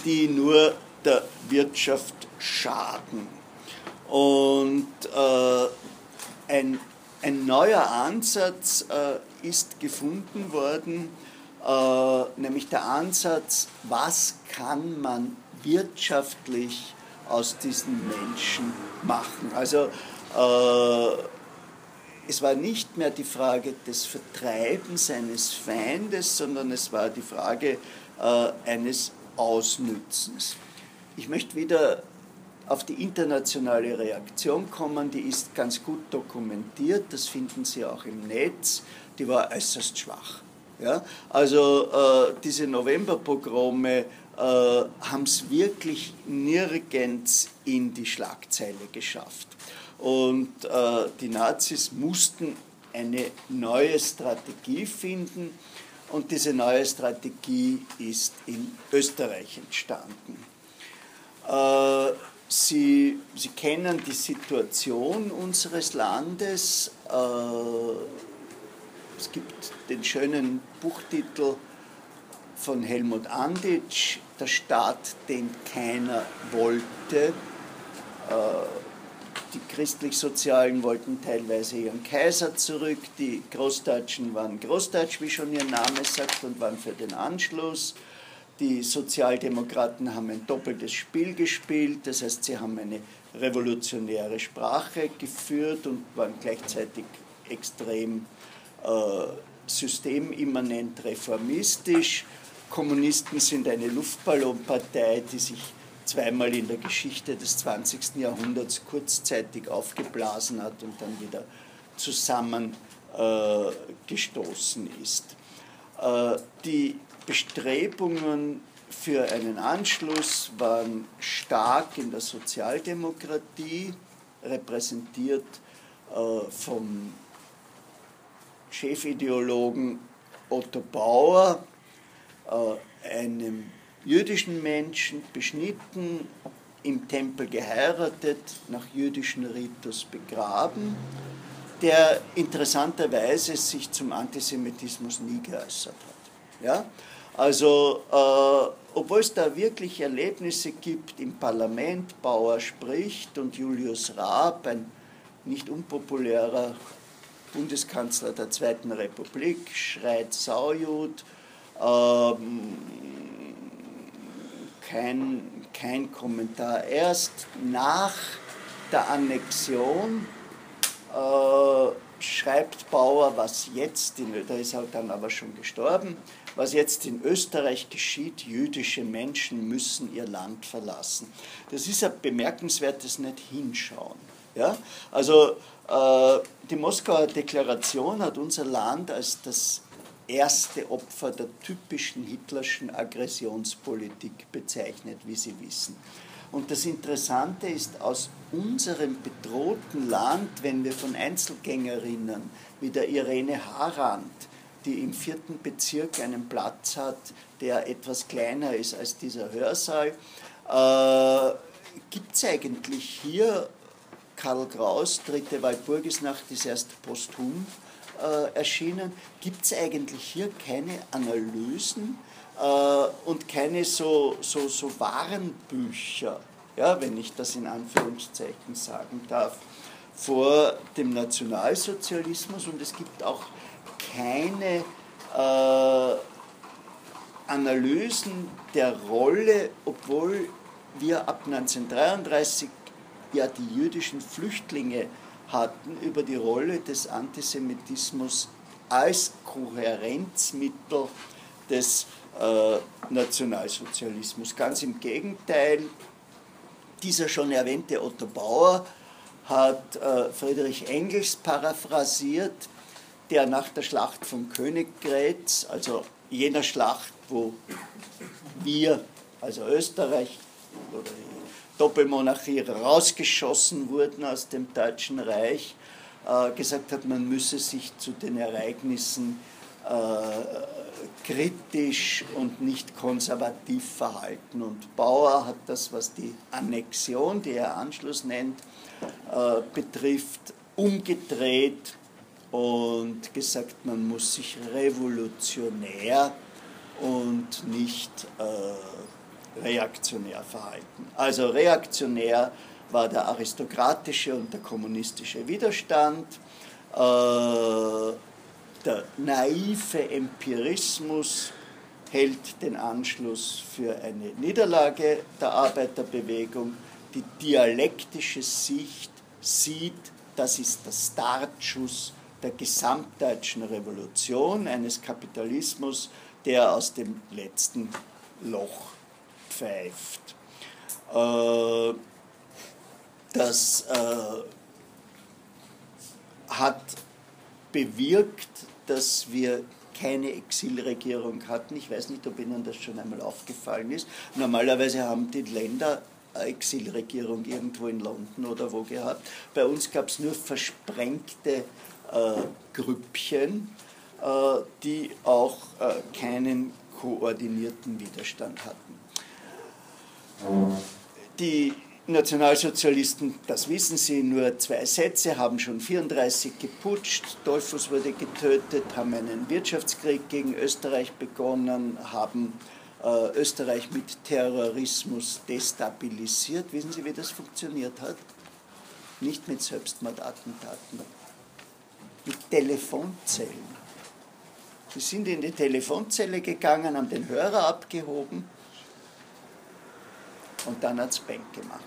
die nur der Wirtschaft schaden. Und äh, ein, ein neuer Ansatz äh, ist gefunden worden, äh, nämlich der Ansatz, was kann man wirtschaftlich aus diesen Menschen machen. Also äh, es war nicht mehr die Frage des Vertreibens eines Feindes, sondern es war die Frage äh, eines Ausnützens. Ich möchte wieder auf die internationale Reaktion kommen, die ist ganz gut dokumentiert, das finden Sie auch im Netz, die war äußerst schwach. Ja? Also äh, diese Novemberpogrome äh, haben es wirklich nirgends in die Schlagzeile geschafft. Und äh, die Nazis mussten eine neue Strategie finden und diese neue Strategie ist in Österreich entstanden. Äh, Sie, Sie kennen die Situation unseres Landes. Äh, es gibt den schönen Buchtitel von Helmut Anditsch, Der Staat, den keiner wollte. Äh, die Christlich-Sozialen wollten teilweise ihren Kaiser zurück, die Großdeutschen waren Großdeutsch, wie schon ihr Name sagt, und waren für den Anschluss. Die Sozialdemokraten haben ein doppeltes Spiel gespielt, das heißt, sie haben eine revolutionäre Sprache geführt und waren gleichzeitig extrem äh, systemimmanent reformistisch. Kommunisten sind eine Luftballonpartei, die sich zweimal in der Geschichte des 20. Jahrhunderts kurzzeitig aufgeblasen hat und dann wieder zusammengestoßen äh, ist. Äh, die Bestrebungen für einen Anschluss waren stark in der Sozialdemokratie, repräsentiert äh, vom Chefideologen Otto Bauer, äh, einem jüdischen Menschen beschnitten, im Tempel geheiratet, nach jüdischen Ritus begraben, der interessanterweise sich zum Antisemitismus nie geäußert hat. Ja? Also, äh, obwohl es da wirklich Erlebnisse gibt im Parlament, Bauer spricht und Julius Raab, ein nicht unpopulärer Bundeskanzler der Zweiten Republik, schreit Saujud, ähm, kein, kein Kommentar. Erst nach der Annexion äh, schreibt Bauer, was jetzt, in, da ist er dann aber schon gestorben, was jetzt in Österreich geschieht, jüdische Menschen müssen ihr Land verlassen. Das ist ein bemerkenswertes Nicht-Hinschauen. Ja? Also äh, die Moskauer Deklaration hat unser Land als das erste Opfer der typischen hitlerschen Aggressionspolitik bezeichnet, wie Sie wissen. Und das Interessante ist, aus unserem bedrohten Land, wenn wir von Einzelgängerinnen wie der Irene Harand, die im vierten Bezirk einen Platz hat, der etwas kleiner ist als dieser Hörsaal, äh, gibt es eigentlich hier Karl Kraus, Dritte Walpurgisnacht, ist erst posthum äh, erschienen. Gibt es eigentlich hier keine Analysen äh, und keine so, so, so Warenbücher, ja, wenn ich das in Anführungszeichen sagen darf, vor dem Nationalsozialismus und es gibt auch keine äh, Analysen der Rolle, obwohl wir ab 1933 ja die jüdischen Flüchtlinge hatten, über die Rolle des Antisemitismus als Kohärenzmittel des äh, Nationalsozialismus. Ganz im Gegenteil, dieser schon erwähnte Otto Bauer hat äh, Friedrich Engels paraphrasiert, der nach der Schlacht von Königgrätz, also jener Schlacht, wo wir, also Österreich oder die Doppelmonarchie, rausgeschossen wurden aus dem Deutschen Reich, äh, gesagt hat, man müsse sich zu den Ereignissen äh, kritisch und nicht konservativ verhalten. Und Bauer hat das, was die Annexion, die er Anschluss nennt, äh, betrifft, umgedreht und gesagt, man muss sich revolutionär und nicht äh, reaktionär verhalten. Also reaktionär war der aristokratische und der kommunistische Widerstand, äh, der naive Empirismus hält den Anschluss für eine Niederlage der Arbeiterbewegung, die dialektische Sicht sieht, das ist der Startschuss der gesamtdeutschen Revolution, eines Kapitalismus, der aus dem letzten Loch pfeift. Äh, das äh, hat bewirkt, dass wir keine Exilregierung hatten. Ich weiß nicht, ob Ihnen das schon einmal aufgefallen ist. Normalerweise haben die Länder eine Exilregierung irgendwo in London oder wo gehabt. Bei uns gab es nur versprengte äh, Grüppchen, äh, die auch äh, keinen koordinierten Widerstand hatten. Die Nationalsozialisten, das wissen Sie, nur zwei Sätze, haben schon 34 geputscht, Dollfuss wurde getötet, haben einen Wirtschaftskrieg gegen Österreich begonnen, haben äh, Österreich mit Terrorismus destabilisiert. Wissen Sie, wie das funktioniert hat? Nicht mit Selbstmordattentaten, mit Telefonzellen. Sie sind in die Telefonzelle gegangen, haben den Hörer abgehoben und dann hat es Bank gemacht.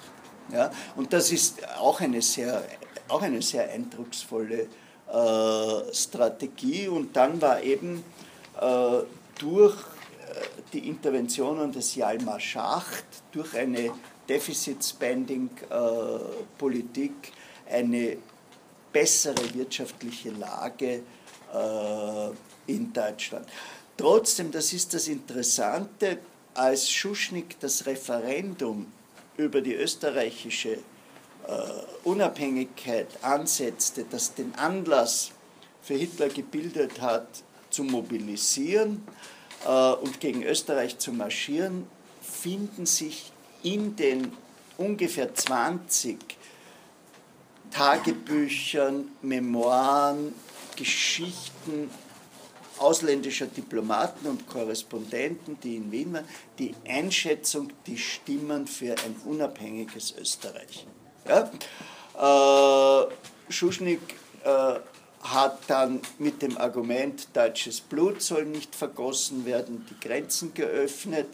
Ja? Und das ist auch eine sehr, auch eine sehr eindrucksvolle äh, Strategie. Und dann war eben äh, durch äh, die Interventionen des Jalmar Schacht, durch eine Deficit-Spending-Politik äh, eine bessere wirtschaftliche Lage äh, in Deutschland. Trotzdem, das ist das Interessante, als Schuschnigg das Referendum über die österreichische äh, Unabhängigkeit ansetzte, das den Anlass für Hitler gebildet hat, zu mobilisieren äh, und gegen Österreich zu marschieren, finden sich in den ungefähr 20 Tagebüchern, Memoiren, Geschichten ausländischer Diplomaten und Korrespondenten, die in Wien waren, die Einschätzung, die Stimmen für ein unabhängiges Österreich. Ja? Äh, Schuschnigg äh, hat dann mit dem Argument, deutsches Blut soll nicht vergossen werden, die Grenzen geöffnet,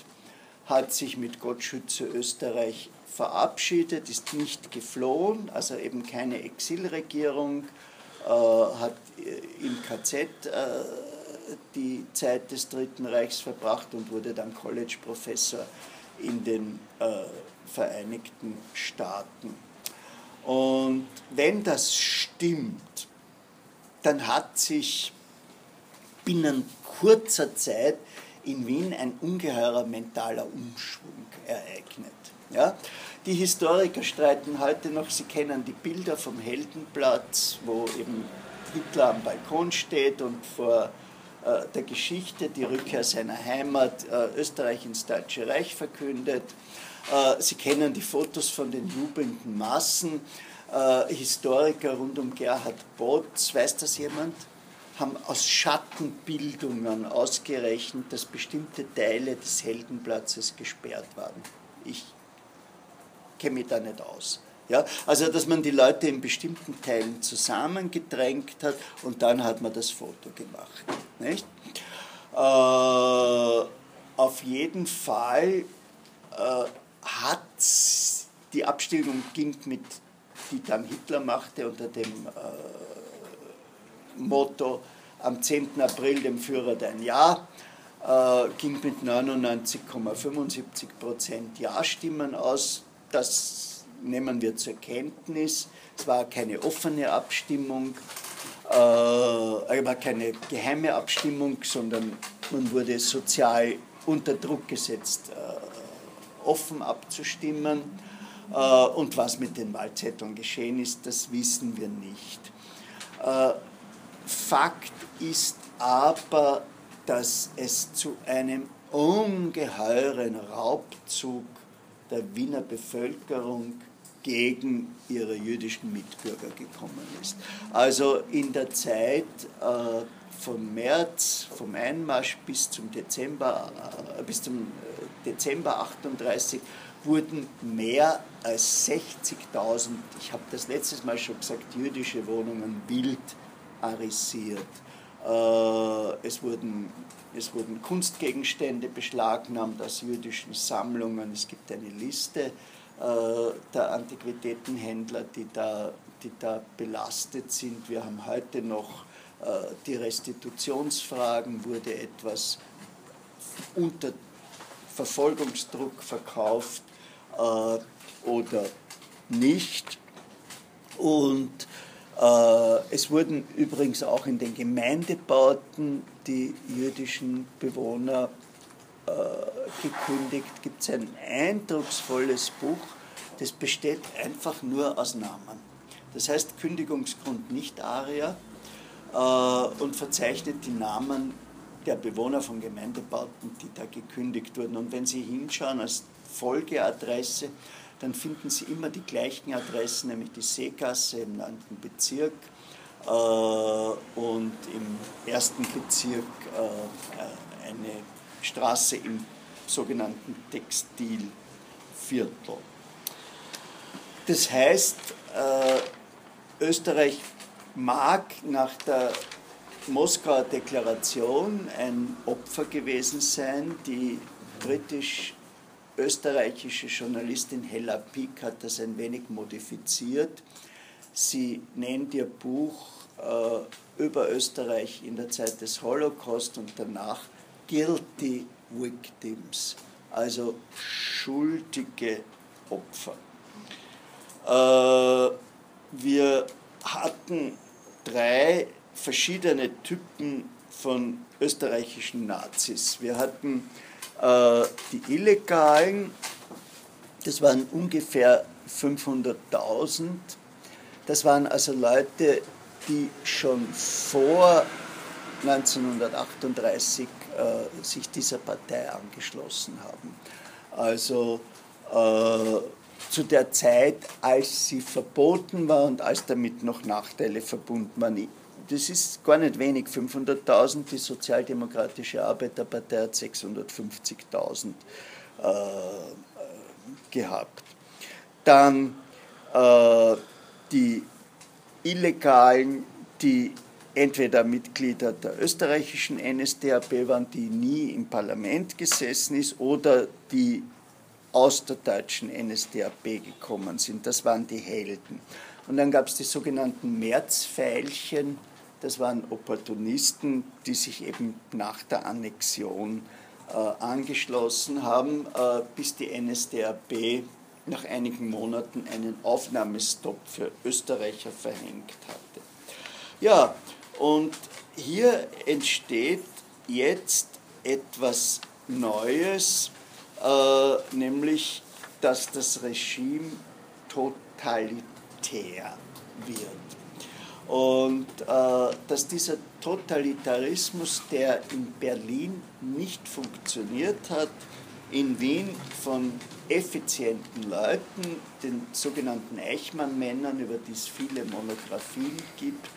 hat sich mit Gott schütze Österreich verabschiedet, ist nicht geflohen, also eben keine Exilregierung, äh, hat äh, im KZ äh, die Zeit des Dritten Reichs verbracht und wurde dann College-Professor in den äh, Vereinigten Staaten. Und wenn das stimmt, dann hat sich binnen kurzer Zeit in Wien ein ungeheurer mentaler Umschwung ereignet. Ja? Die Historiker streiten heute noch, sie kennen die Bilder vom Heldenplatz, wo eben Hitler am Balkon steht und vor der Geschichte die Rückkehr seiner Heimat äh, Österreich ins Deutsche Reich verkündet. Äh, sie kennen die Fotos von den jubelnden Massen. äh, Historiker rund um Gerhard Botz, weiß das jemand? haben aus Schattenbildungen ausgerechnet, dass bestimmte Teile des Heldenplatzes gesperrt waren. Ich kenne mich da nicht aus. Ja, also, dass man die Leute in bestimmten Teilen zusammengedrängt hat und dann hat man das Foto gemacht. Nicht? Äh, auf jeden Fall äh, hat die Abstimmung ging mit, die dann Hitler machte unter dem äh, Motto am 10. April dem Führer dein Ja, äh, ging mit 99,75 Prozent Ja-Stimmen aus. Das nehmen wir zur Kenntnis. Es war keine offene Abstimmung, äh, war keine geheime Abstimmung, sondern man wurde sozial unter Druck gesetzt, äh, offen abzustimmen. Äh, und was mit den Wahlzetteln geschehen ist, das wissen wir nicht. Äh, Fakt ist aber, dass es zu einem ungeheuren Raubzug der Wiener Bevölkerung gegen ihre jüdischen Mitbürger gekommen ist. Also in der Zeit äh, vom März, vom Einmarsch bis zum Dezember, äh, bis zum äh, Dezember 38 wurden mehr als 60.000, ich habe das letztes Mal schon gesagt, jüdische Wohnungen wild arisiert. Äh, es wurden, es wurden Kunstgegenstände beschlagnahmt aus jüdischen Sammlungen. Es gibt eine Liste äh, der Antiquitätenhändler, die da, die da belastet sind. Wir haben heute noch äh, die Restitutionsfragen, wurde etwas unter Verfolgungsdruck verkauft oder nicht. Und äh, es wurden übrigens auch in den Gemeindebauten die jüdischen Bewohner äh, gekündigt. Gibt es ein eindrucksvolles Buch, das besteht einfach nur aus Namen. Das heißt Kündigungsgrund nicht Aria äh, und verzeichnet die Namen der Bewohner von Gemeindebauten, die da gekündigt wurden. Und wenn Sie hinschauen als Folgeadresse, dann finden Sie immer die gleichen Adressen, nämlich die Seegasse im 9. Bezirk äh, und im ersten Bezirk äh, eine Straße im sogenannten Textilviertel. Das heißt, äh, Österreich mag nach der Moskauer Deklaration ein Opfer gewesen sein. Die britisch österreichische Journalistin Hella Pick hat das ein wenig modifiziert. Sie nennt ihr Buch äh, über Österreich in der Zeit des Holocaust und danach Guilty Victims, also schuldige Opfer. Äh, wir hatten drei verschiedene Typen von österreichischen Nazis. Wir hatten die illegalen, das waren ungefähr 500.000. Das waren also Leute, die schon vor 1938 äh, sich dieser Partei angeschlossen haben. Also äh, zu der Zeit, als sie verboten war und als damit noch Nachteile verbunden waren das ist gar nicht wenig, 500.000, die Sozialdemokratische Arbeiterpartei hat 650.000 äh, gehabt. Dann äh, die Illegalen, die entweder Mitglieder der österreichischen NSDAP waren, die nie im Parlament gesessen ist, oder die aus der deutschen NSDAP gekommen sind. Das waren die Helden. Und dann gab es die sogenannten Märzfeilchen, das waren Opportunisten, die sich eben nach der Annexion äh, angeschlossen haben, äh, bis die NSDAP nach einigen Monaten einen Aufnahmestopp für Österreicher verhängt hatte. Ja, und hier entsteht jetzt etwas Neues, äh, nämlich dass das Regime totalitär wird. Und äh, dass dieser Totalitarismus, der in Berlin nicht funktioniert hat, in Wien von effizienten Leuten, den sogenannten Eichmann-Männern, über die es viele Monographien gibt,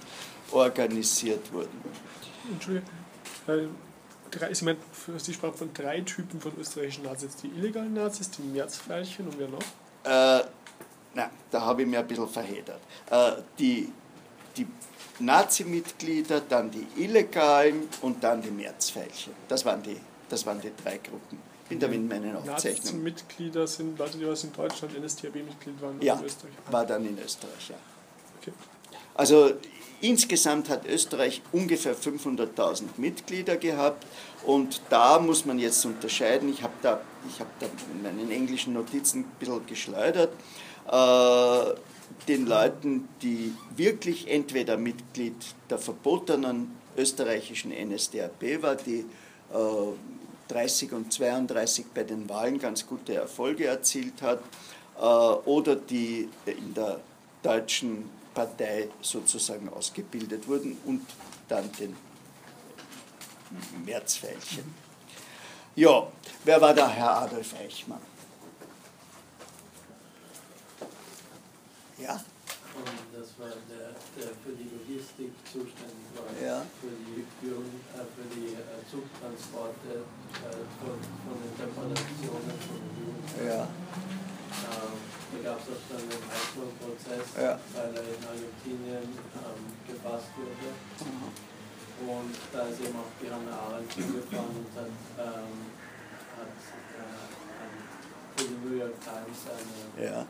organisiert wurden. Entschuldigung, drei, Sie, meint, Sie sprachen von drei Typen von österreichischen Nazis. Die illegalen Nazis, die Märzfeilchen und wer noch? Äh, nein, da habe ich mir ein bisschen verheddert. Äh, die die Nazi-Mitglieder, dann die Illegalen und dann die Märzfeilchen. Das waren die, das waren die drei Gruppen in der meinen Aufzeichnungen. Nazi-Mitglieder sind Leute, die was in Deutschland NSDAP-Mitglied waren ja, in Österreich. war dann in Österreich, ja. Okay. Also insgesamt hat Österreich ungefähr 500.000 Mitglieder gehabt und da muss man jetzt unterscheiden. Ich habe da, hab da in meinen englischen Notizen ein bisschen geschleudert. Äh, den Leuten, die wirklich entweder Mitglied der verbotenen österreichischen NSDAP war, die äh, 30 und 32 bei den Wahlen ganz gute Erfolge erzielt hat, äh, oder die in der deutschen Partei sozusagen ausgebildet wurden und dann den Märzfeilchen. Ja, wer war der Herr Adolf Eichmann? Ja? Und das war der, der für die Logistik zuständig war, ja. für die Führung, äh, für die äh, Zugtransporte äh, von, von den Reparationen von den Juden. Ja. Ähm, da gab es auch dann den Eichmann-Prozess, ja. weil er in Argentinien ähm, gefasst wurde. Mhm. Und da ist eben auch die Hannah Arendt hingefahren und hat, ähm, hat äh, für die New York Times eine ja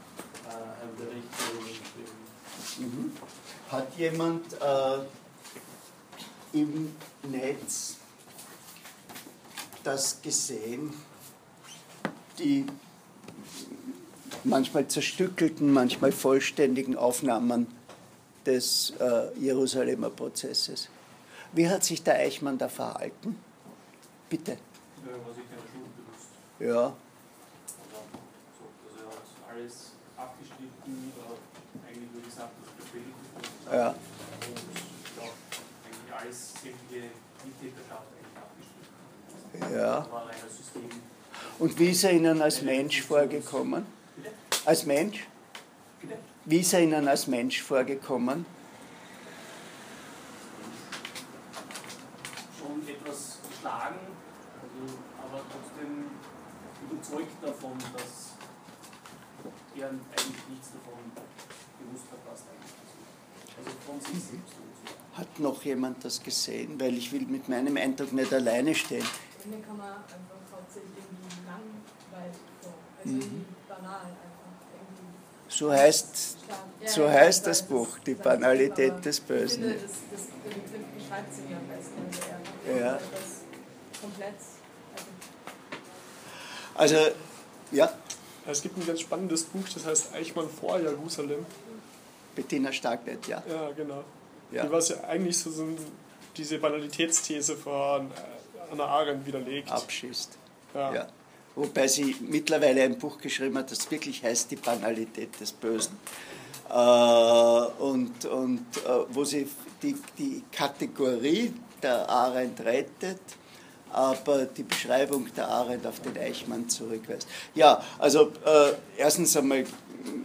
Bericht darüber geschrieben. Mhm. Hat jemand äh, im Netz das gesehen, die manchmal zerstückelten, manchmal vollständigen Aufnahmen des äh, Jerusalemer Prozesses? Wie hat sich der Eichmann da verhalten? Bitte. Ja, war sich keine Schuld. Ja. Also, er hat alles abgeschnitten, eigentlich nur gesagt, dass er befehligt ist. Ja. Und ja, eigentlich alles, sämtliche Mittäterschaft eigentlich abgeschnitten. Ja. Das war ein reiner System. Und wie ist er Ihnen als Mensch vorgekommen? Als Mensch? Wie ist er Ihnen als Mensch vorgekommen? Schon etwas geschlagen, aber trotzdem überzeugt davon, dass er eigentlich nichts davon gewusst hat, was da eigentlich passiert. Also von sich selbst. Hat noch jemand das gesehen? Weil ich will mit meinem Eindruck nicht alleine stehen. Mir kann man einfach hauptsächlich irgendwie langweilig vor. Also mhm. irgendwie banal einfach. Irgendwie so heißt, ja, so ja, heißt das Buch, die Banalität des Bösen. Ich finde, das, das, das beschreibt sie mir am besten. Also er ja. das komplett. Also, ja. Es gibt ein ganz spannendes Buch, das heißt Eichmann vor Jerusalem. Bettina Starknet, ja. Ja, genau. Ja. Die was ja eigentlich so, so diese Banalitätsthese von Anna Arendt widerlegt. Abschießt. Ja. ja. Wobei sie mittlerweile ein Buch geschrieben hat, das wirklich heißt Die Banalität des Bösen. Äh, und und äh, wo sie die, die Kategorie der Arendt rettet, aber die Beschreibung der Arendt auf den Eichmann zurückweist. Ja, also äh, erstens einmal,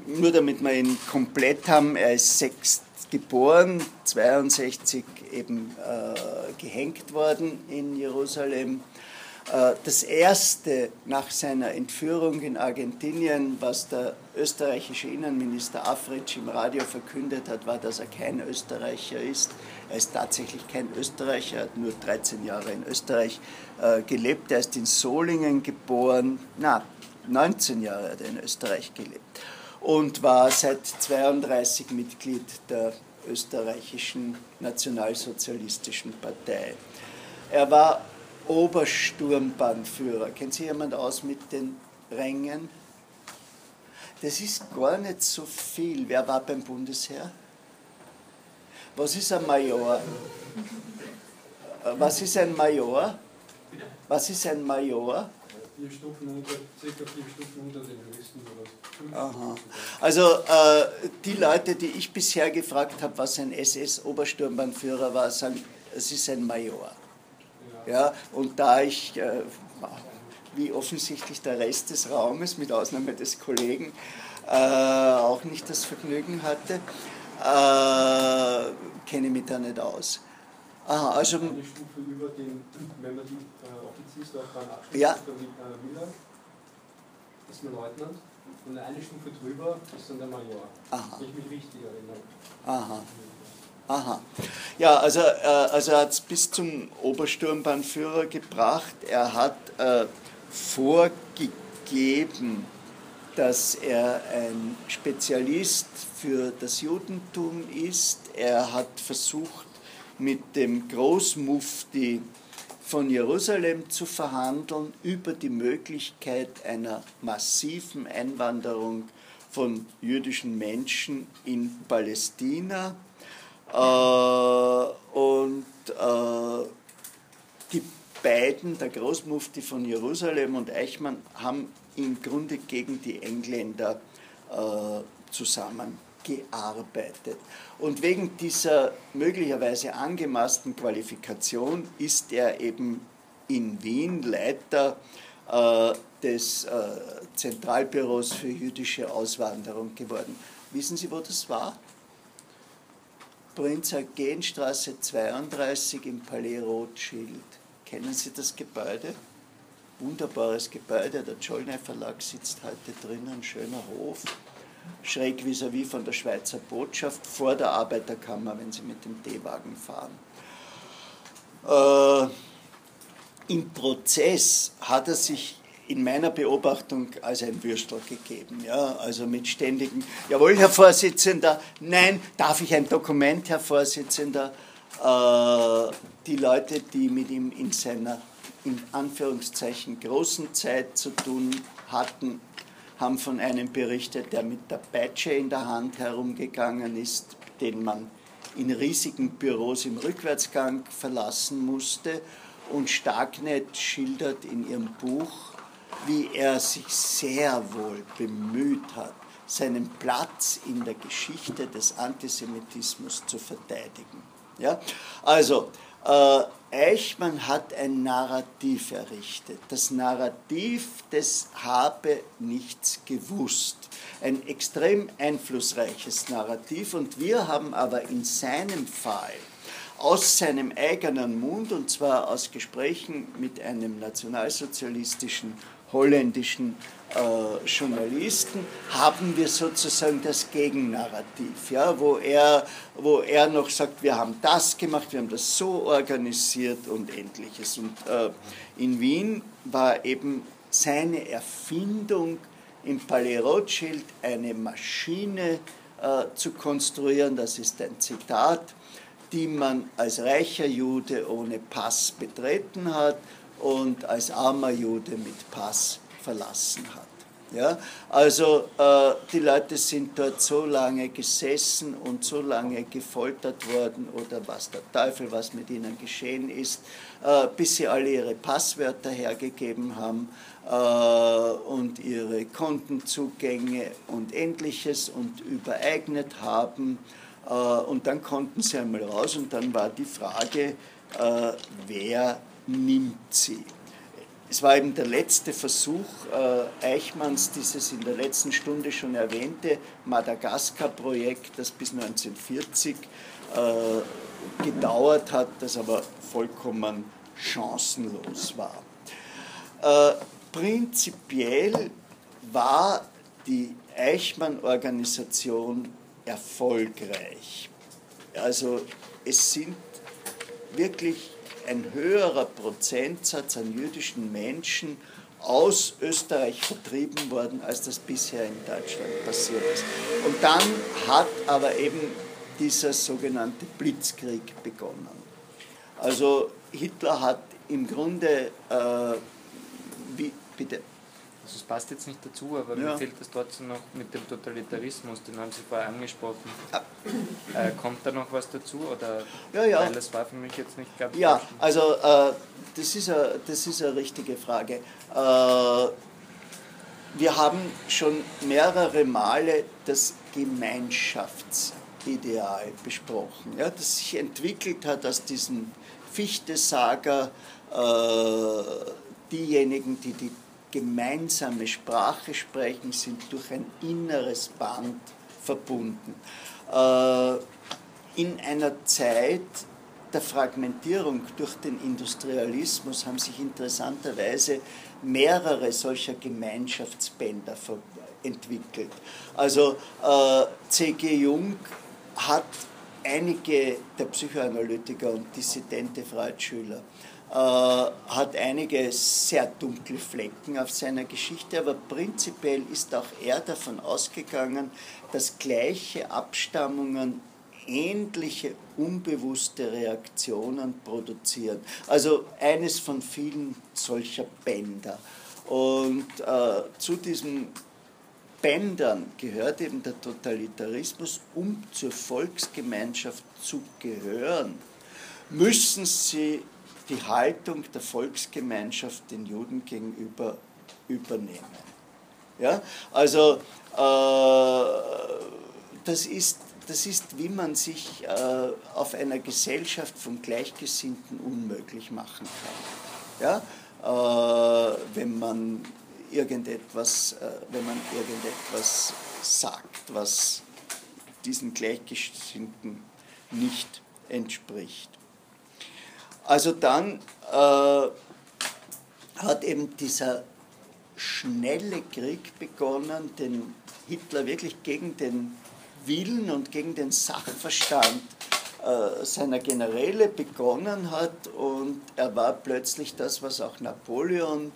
nur damit wir ihn komplett haben, er ist sechs geboren, 62 eben äh, gehängt worden in Jerusalem. Äh, das erste nach seiner Entführung in Argentinien, was der österreichische Innenminister Afritsch im Radio verkündet hat, war, dass er kein Österreicher ist. Er ist tatsächlich kein Österreicher, er hat nur 13 Jahre in Österreich äh, gelebt. Er ist in Solingen geboren, na, 19 Jahre hat er in Österreich gelebt und war seit 32 Mitglied der österreichischen Nationalsozialistischen Partei. Er war Obersturmbannführer. Kennt sich jemand aus mit den Rängen? Das ist gar nicht so viel. Wer war beim Bundesheer? Was ist ein Major? Was ist ein Major? Was ist ein Major? Vier Stufen unter, circa vier Stufen unter den Juristen oder Aha. Also äh, die Leute, die ich bisher gefragt habe, was ein SS-Obersturmbannführer war, sagen, es ist ein Major. Ja, und da ich äh, wie offensichtlich der Rest des Raumes, mit Ausnahme des Kollegen, äh, auch nicht das Vergnügen hatte, äh, kenne mich da nicht aus. Aha, also eine Stufe über den, wenn man die äh, Offizierslaufbahn abschließt, ja. dann die äh, Miller, ist man Leutnant. Und eine Stufe drüber ist dann der Major. Aha. Wenn ich mich richtig erinnere. Aha. Aha. Ja, also, äh, also er hat es bis zum Obersturmbahnführer gebracht. Er hat äh, vorgegeben, dass er ein Spezialist für das Judentum ist. Er hat versucht, mit dem Großmufti von Jerusalem zu verhandeln über die Möglichkeit einer massiven Einwanderung von jüdischen Menschen in Palästina. Äh, und äh, die beiden, der Großmufti von Jerusalem und Eichmann, haben im Grunde gegen die Engländer äh, zusammengearbeitet. Und wegen dieser möglicherweise angemaßten Qualifikation ist er eben in Wien Leiter äh, des äh, Zentralbüros für jüdische Auswanderung geworden. Wissen Sie, wo das war? Prinz Eugenstraße 32 im Palais Rothschild. Kennen Sie das Gebäude? Wunderbares Gebäude, der Zollner Verlag sitzt heute drinnen, schöner Hof schräg vis-à-vis -vis von der Schweizer Botschaft vor der Arbeiterkammer, wenn Sie mit dem D-Wagen fahren. Äh, Im Prozess hat er sich in meiner Beobachtung als ein Würstel gegeben. Ja, also mit ständigen, jawohl, Herr Vorsitzender, nein, darf ich ein Dokument, Herr Vorsitzender? Äh, die Leute, die mit ihm in seiner, in Anführungszeichen, großen Zeit zu tun hatten, haben von einem berichtet, der mit der Peitsche in der Hand herumgegangen ist, den man in riesigen Büros im Rückwärtsgang verlassen musste. Und Starknet schildert in ihrem Buch, wie er sich sehr wohl bemüht hat, seinen Platz in der Geschichte des Antisemitismus zu verteidigen. Ja? Also, äh, Eichmann hat ein Narrativ errichtet. Das Narrativ des habe nichts gewusst. Ein extrem einflussreiches Narrativ. Und wir haben aber in seinem Fall aus seinem eigenen Mund, und zwar aus Gesprächen mit einem nationalsozialistischen holländischen äh, Journalisten, haben wir sozusagen das Gegennarrativ, ja, wo, er, wo er noch sagt, wir haben das gemacht, wir haben das so organisiert und ähnliches. Und äh, in Wien war eben seine Erfindung im Palais Rothschild eine Maschine äh, zu konstruieren, das ist ein Zitat, die man als reicher Jude ohne Pass betreten hat und als armer Jude mit Pass verlassen hat. Ja, also äh, die Leute sind dort so lange gesessen und so lange gefoltert worden oder was der Teufel, was mit ihnen geschehen ist, äh, bis sie alle ihre Passwörter hergegeben haben äh, und ihre Kontenzugänge und ähnliches und übereignet haben. Äh, und dann konnten sie einmal raus und dann war die Frage, äh, wer nimmt sie? Es war eben der letzte Versuch äh, Eichmanns, dieses in der letzten Stunde schon erwähnte Madagaskar-Projekt, das bis 1940 äh, gedauert hat, das aber vollkommen chancenlos war. Äh, prinzipiell war die Eichmann-Organisation erfolgreich. Also es sind wirklich ein höherer Prozentsatz an jüdischen Menschen aus Österreich vertrieben worden, als das bisher in Deutschland passiert ist. Und dann hat aber eben dieser sogenannte Blitzkrieg begonnen. Also Hitler hat im Grunde, äh, wie, bitte. Also es passt jetzt nicht dazu, aber ja. mir fehlt es trotzdem noch mit dem Totalitarismus, den haben Sie vorher angesprochen. Ja. Äh, kommt da noch was dazu? Oder ja, ja. Weil das war für mich jetzt nicht ganz Ja, also äh, das, ist eine, das ist eine richtige Frage. Äh, wir haben schon mehrere Male das Gemeinschaftsideal besprochen, ja, das sich entwickelt hat aus diesem Fichte-Saga, äh, diejenigen, die die gemeinsame Sprache sprechen, sind durch ein inneres Band verbunden. Äh, in einer Zeit der Fragmentierung durch den Industrialismus haben sich interessanterweise mehrere solcher Gemeinschaftsbänder entwickelt. Also äh, C.G. Jung hat einige der Psychoanalytiker und dissidente Freudschüler äh, hat einige sehr dunkle Flecken auf seiner Geschichte, aber prinzipiell ist auch er davon ausgegangen, dass gleiche Abstammungen ähnliche unbewusste Reaktionen produzieren. Also eines von vielen solcher Bänder. Und äh, zu diesen Bändern gehört eben der Totalitarismus, um zur Volksgemeinschaft zu gehören, müssen sie die Haltung der Volksgemeinschaft den Juden gegenüber übernehmen. Ja? Also äh, das ist das ist, wie man sich äh, auf einer Gesellschaft von Gleichgesinnten unmöglich machen kann. Ja? Äh, wenn man irgendetwas, äh, wenn man irgendetwas sagt, was diesen Gleichgesinnten nicht entspricht. Also dann äh, hat eben dieser schnelle Krieg begonnen, den Hitler wirklich gegen den Willen und gegen den Sachverstand äh, seiner Generäle begonnen hat und er war plötzlich das, was auch Napoleon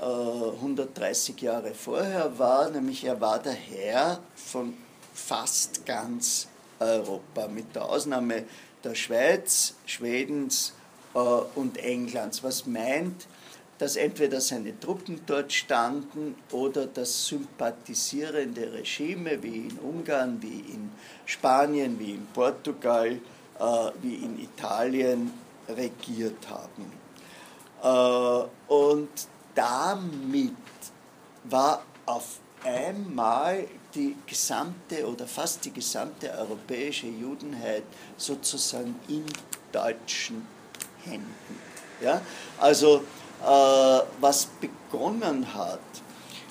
äh, 130 Jahre vorher war, nämlich er war der Herr von fast ganz Europa, mit der Ausnahme der Schweiz, Schwedens und Englands, was meint, dass entweder seine Truppen dort standen oder das sympathisierende Regime wie in Ungarn, wie in Spanien, wie in Portugal, äh, wie in Italien regiert haben. Äh, und damit war auf einmal die gesamte oder fast die gesamte europäische Judenheit sozusagen in deutschen Händen. Ja? Also äh, was begonnen hat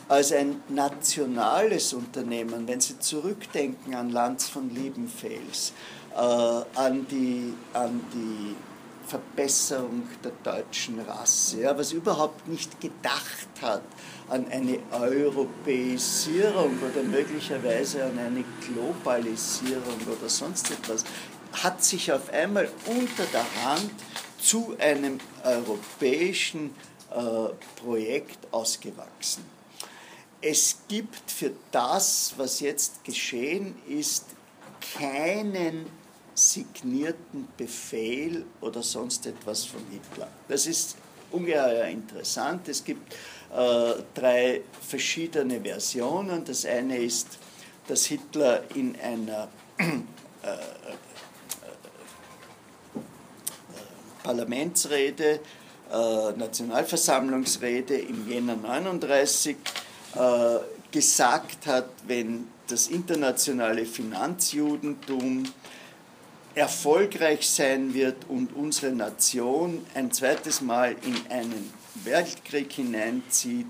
als ein nationales Unternehmen, wenn Sie zurückdenken an Lanz von Liebenfels, äh, an, die, an die Verbesserung der deutschen Rasse, ja, was überhaupt nicht gedacht hat an eine Europäisierung oder möglicherweise an eine Globalisierung oder sonst etwas, hat sich auf einmal unter der Hand zu einem europäischen äh, Projekt ausgewachsen. Es gibt für das, was jetzt geschehen ist, keinen signierten Befehl oder sonst etwas von Hitler. Das ist ungeheuer interessant. Es gibt äh, drei verschiedene Versionen. Das eine ist, dass Hitler in einer äh, Parlamentsrede, äh, Nationalversammlungsrede im Jänner 39 äh, gesagt hat, wenn das internationale Finanzjudentum erfolgreich sein wird und unsere Nation ein zweites Mal in einen Weltkrieg hineinzieht,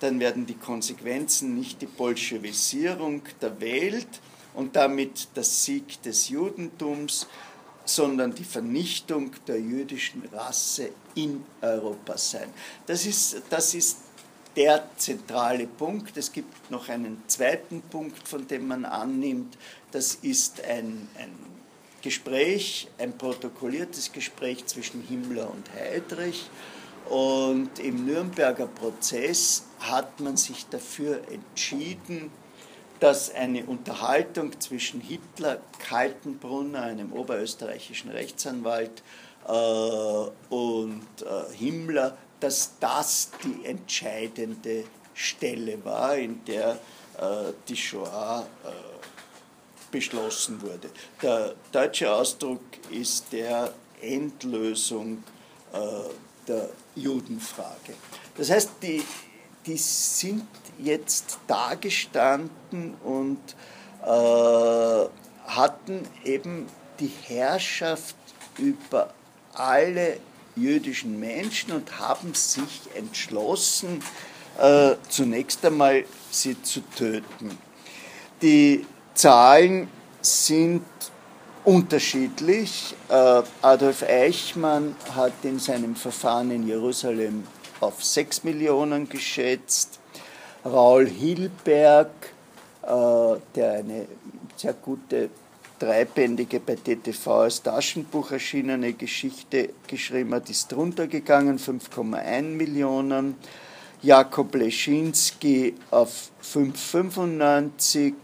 dann werden die Konsequenzen nicht die Bolschewisierung der Welt und damit der Sieg des Judentums, sondern die Vernichtung der jüdischen Rasse in Europa sein. Das ist, das ist der zentrale Punkt. Es gibt noch einen zweiten Punkt, von dem man annimmt, das ist ein, ein Gespräch, ein protokolliertes Gespräch zwischen Himmler und Heydrich. Und im Nürnberger Prozess hat man sich dafür entschieden, dass eine Unterhaltung zwischen Hitler, Kaltenbrunner, einem oberösterreichischen Rechtsanwalt, äh, und äh, Himmler, dass das die entscheidende Stelle war, in der äh, die Shoah äh, beschlossen wurde. Der deutsche Ausdruck ist der Endlösung äh, der Judenfrage. Das heißt, die, die sind jetzt dagestanden und äh, hatten eben die Herrschaft über alle jüdischen Menschen und haben sich entschlossen, äh, zunächst einmal sie zu töten. Die Zahlen sind unterschiedlich. Äh, Adolf Eichmann hat in seinem Verfahren in Jerusalem auf 6 Millionen geschätzt. Raul Hilberg, äh, der eine sehr gute dreibändige bei DTV als Taschenbuch erschienene Geschichte geschrieben hat, ist drunter gegangen, 5,1 Millionen. Jakob Leschinski auf 5,95,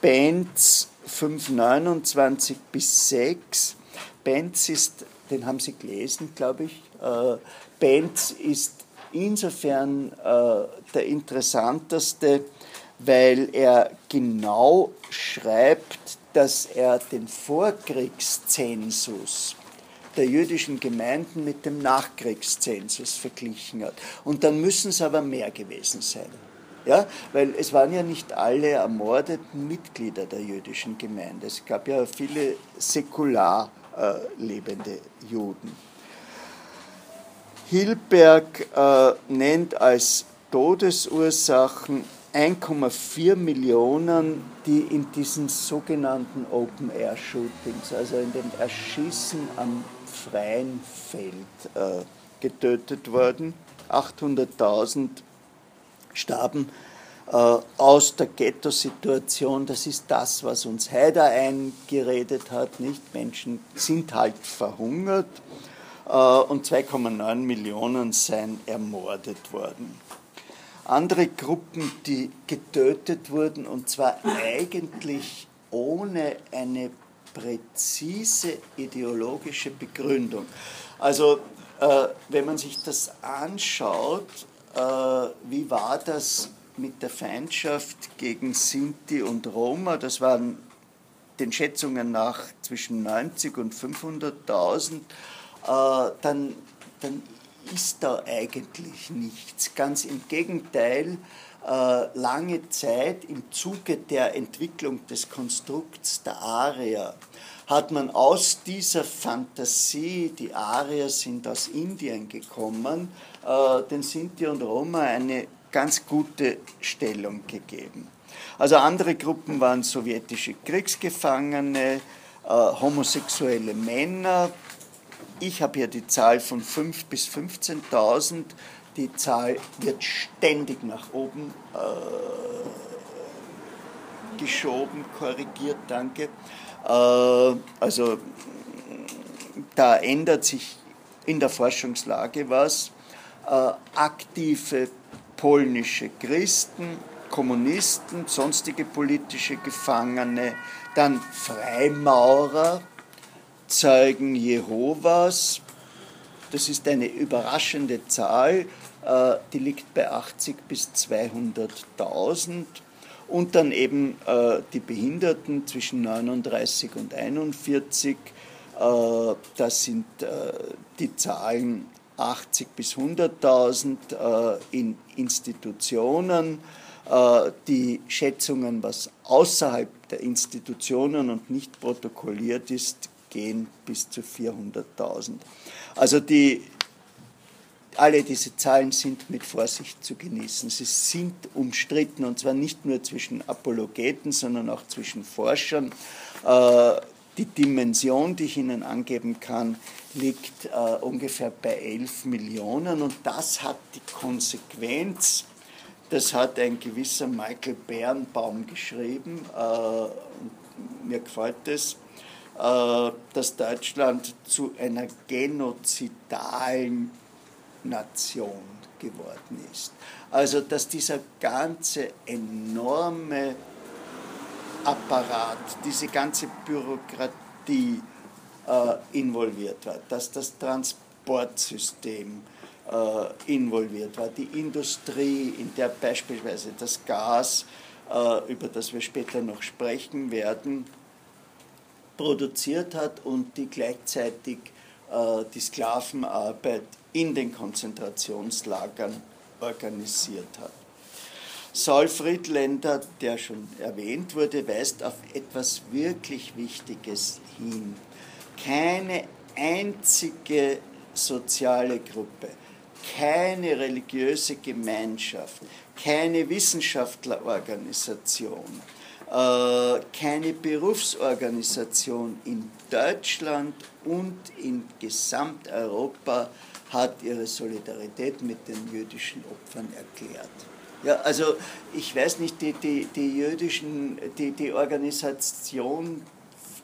Benz 5,29 bis 6. Benz ist, den haben Sie gelesen, glaube ich. Äh, Benz ist insofern äh, der interessanteste, weil er genau schreibt, dass er den Vorkriegszensus der jüdischen Gemeinden mit dem Nachkriegszensus verglichen hat. Und dann müssen es aber mehr gewesen sein. Ja, weil es waren ja nicht alle ermordeten Mitglieder der jüdischen Gemeinde. Es gab ja viele säkular äh, lebende Juden. Hilberg äh, nennt als Todesursachen 1,4 Millionen, die in diesen sogenannten Open-Air-Shootings, also in den Erschießen am freien Feld, äh, getötet wurden. 800.000 starben äh, aus der Ghetto-Situation. Das ist das, was uns Haider eingeredet hat. Nicht? Menschen sind halt verhungert äh, und 2,9 Millionen seien ermordet worden andere Gruppen, die getötet wurden, und zwar eigentlich ohne eine präzise ideologische Begründung. Also äh, wenn man sich das anschaut, äh, wie war das mit der Feindschaft gegen Sinti und Roma, das waren den Schätzungen nach zwischen 90 und 500.000, äh, dann, dann ist da eigentlich nichts. Ganz im Gegenteil, äh, lange Zeit im Zuge der Entwicklung des Konstrukts der Arier hat man aus dieser Fantasie, die Arier sind aus Indien gekommen, äh, den Sinti und Roma eine ganz gute Stellung gegeben. Also andere Gruppen waren sowjetische Kriegsgefangene, äh, homosexuelle Männer, ich habe hier die Zahl von 5.000 bis 15.000. Die Zahl wird ständig nach oben äh, geschoben, korrigiert, danke. Äh, also da ändert sich in der Forschungslage was. Äh, aktive polnische Christen, Kommunisten, sonstige politische Gefangene, dann Freimaurer, Zeugen Jehovas. Das ist eine überraschende Zahl, äh, die liegt bei 80 bis 200.000. Und dann eben äh, die Behinderten zwischen 39 und 41. Äh, das sind die Zahlen 80 bis 100.000 in Institutionen. Die Schätzungen, was außerhalb der Institutionen und nicht protokolliert ist, gehen bis zu 400.000. Also die, alle diese Zahlen sind mit Vorsicht zu genießen. Sie sind umstritten und zwar nicht nur zwischen Apologeten, sondern auch zwischen Forschern. Äh, die Dimension, die ich Ihnen angeben kann, liegt äh, ungefähr bei 11 Millionen und das hat die Konsequenz, das hat ein gewisser Michael Bernbaum geschrieben, äh, mir gefällt das, dass Deutschland zu einer genozidalen Nation geworden ist. Also dass dieser ganze enorme Apparat, diese ganze Bürokratie äh, involviert war, dass das Transportsystem äh, involviert war, die Industrie, in der beispielsweise das Gas, äh, über das wir später noch sprechen werden, produziert hat und die gleichzeitig äh, die Sklavenarbeit in den Konzentrationslagern organisiert hat. Saul Friedländer, der schon erwähnt wurde, weist auf etwas wirklich Wichtiges hin. Keine einzige soziale Gruppe, keine religiöse Gemeinschaft, keine Wissenschaftlerorganisation, keine Berufsorganisation in Deutschland und in Gesamteuropa hat ihre Solidarität mit den jüdischen Opfern erklärt. Ja, also ich weiß nicht, die, die, die jüdischen, die, die Organisation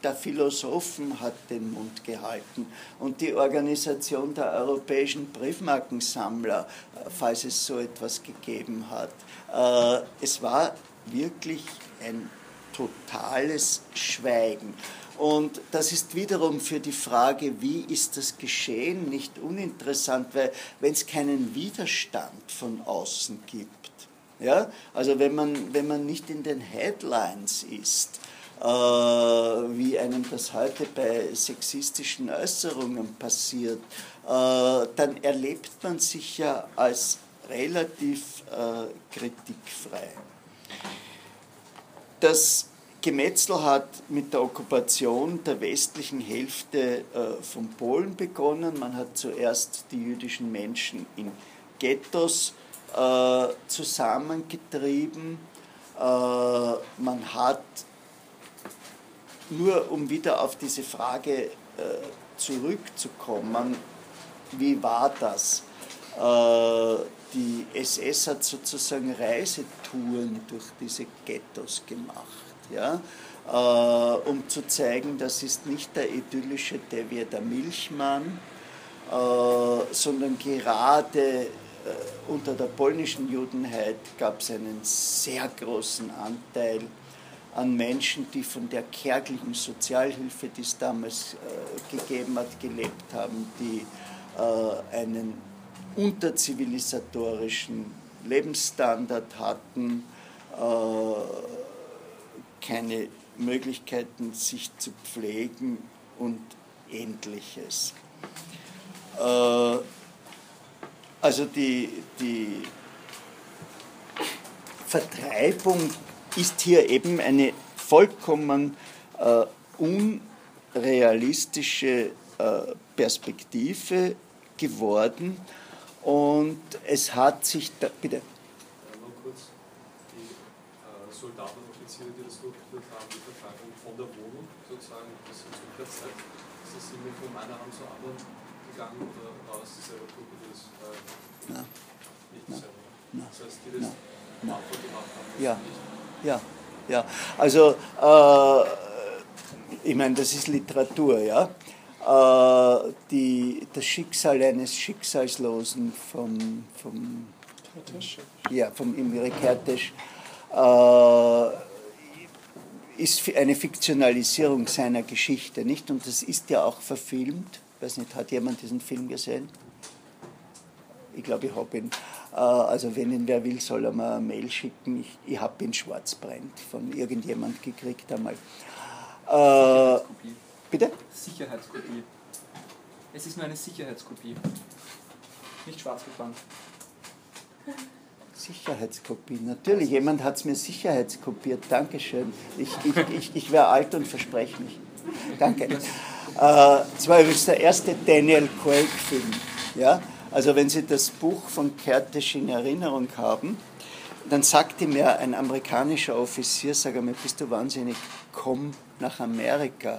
der Philosophen hat den Mund gehalten und die Organisation der europäischen Briefmarkensammler, äh, falls es so etwas gegeben hat. Äh, es war wirklich ein totales Schweigen. Und das ist wiederum für die Frage, wie ist das geschehen, nicht uninteressant, weil wenn es keinen Widerstand von außen gibt, ja, also wenn man, wenn man nicht in den Headlines ist, äh, wie einem das heute bei sexistischen Äußerungen passiert, äh, dann erlebt man sich ja als relativ äh, kritikfrei. Das Gemetzel hat mit der Okkupation der westlichen Hälfte von Polen begonnen. Man hat zuerst die jüdischen Menschen in Ghettos zusammengetrieben. Man hat nur um wieder auf diese Frage äh, zurückzukommen, wie war das? Äh, die SS hat sozusagen Reisetouren durch diese Ghettos gemacht, ja? Äh, um zu zeigen, das ist nicht der idyllische Devier der Milchmann, äh, sondern gerade äh, unter der polnischen Judenheit gab es einen sehr großen Anteil an Menschen, die von der kärglichen Sozialhilfe, die es damals äh, gegeben hat, gelebt haben, die äh, einen unterzivilisatorischen Lebensstandard hatten, äh, keine Möglichkeiten, sich zu pflegen und ähnliches. Äh, also die, die Vertreibung ist hier eben eine vollkommen äh, unrealistische äh, Perspektive geworden und es hat sich da, bitte. Ja, noch kurz, die äh, Soldaten und Offiziere, die das durchgeführt haben, die Vertreibung von der Wohnung sozusagen bis zur Zeit, ist das irgendwie von einer Hand zur anderen gegangen oder war es dieselbe Gruppe, die das äh, Nein. nicht dieselbe? Das heißt, die das Nein. gemacht haben, ja. nicht ja, ja. Also, äh, ich meine, das ist Literatur, ja. Äh, die, das Schicksal eines Schicksalslosen vom, vom, ja, vom Imre Kertész äh, ist eine Fiktionalisierung seiner Geschichte, nicht? Und das ist ja auch verfilmt. Ich weiß nicht, hat jemand diesen Film gesehen? Ich glaube, ich habe ihn. Äh, also wenn ihn wer will, soll er mir eine Mail schicken. Ich, ich habe ihn schwarzbrennt von irgendjemand gekriegt einmal. Äh, bitte? Sicherheitskopie. Es ist nur eine Sicherheitskopie. Nicht schwarz gebrannt. Sicherheitskopie, natürlich. Jemand hat es mir sicherheitskopiert. Dankeschön. Ich, ich, ich, ich wäre alt und verspreche mich. Danke. Äh, das war übrigens der erste Daniel Craig-Film. Ja? Also wenn Sie das Buch von Kertész in Erinnerung haben, dann sagte mir ein amerikanischer Offizier, sag mir, bist du wahnsinnig, komm nach Amerika.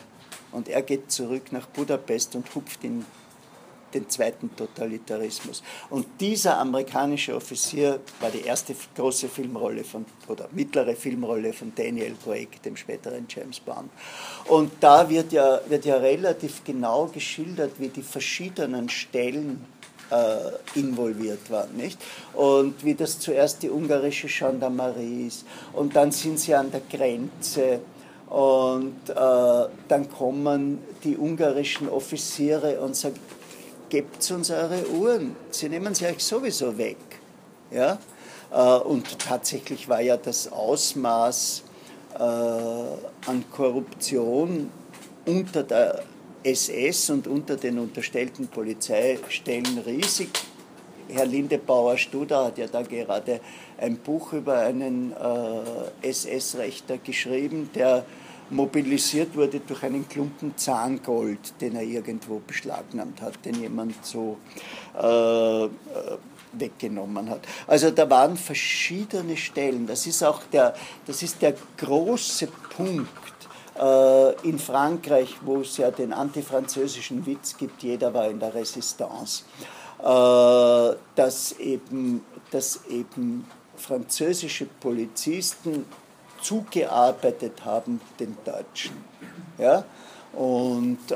Und er geht zurück nach Budapest und hupft in den zweiten Totalitarismus. Und dieser amerikanische Offizier war die erste große Filmrolle von, oder mittlere Filmrolle von Daniel Craig, dem späteren James Bond. Und da wird ja, wird ja relativ genau geschildert, wie die verschiedenen Stellen äh, involviert waren. Nicht? Und wie das zuerst die ungarische Gendarmerie ist und dann sind sie an der Grenze und äh, dann kommen die ungarischen Offiziere und sagen, gebt uns eure Uhren, sie nehmen sie euch sowieso weg. Ja? Äh, und tatsächlich war ja das Ausmaß äh, an Korruption unter der SS und unter den unterstellten Polizeistellen riesig. Herr Lindebauer-Studer hat ja da gerade ein Buch über einen äh, SS-Rechter geschrieben, der mobilisiert wurde durch einen Klumpen Zahngold, den er irgendwo beschlagnahmt hat, den jemand so äh, weggenommen hat. Also da waren verschiedene Stellen. Das ist auch der, das ist der große Punkt äh, in Frankreich, wo es ja den antifranzösischen Witz gibt, jeder war in der Resistance, äh, dass, eben, dass eben französische Polizisten zugearbeitet haben den Deutschen. Ja? Und äh,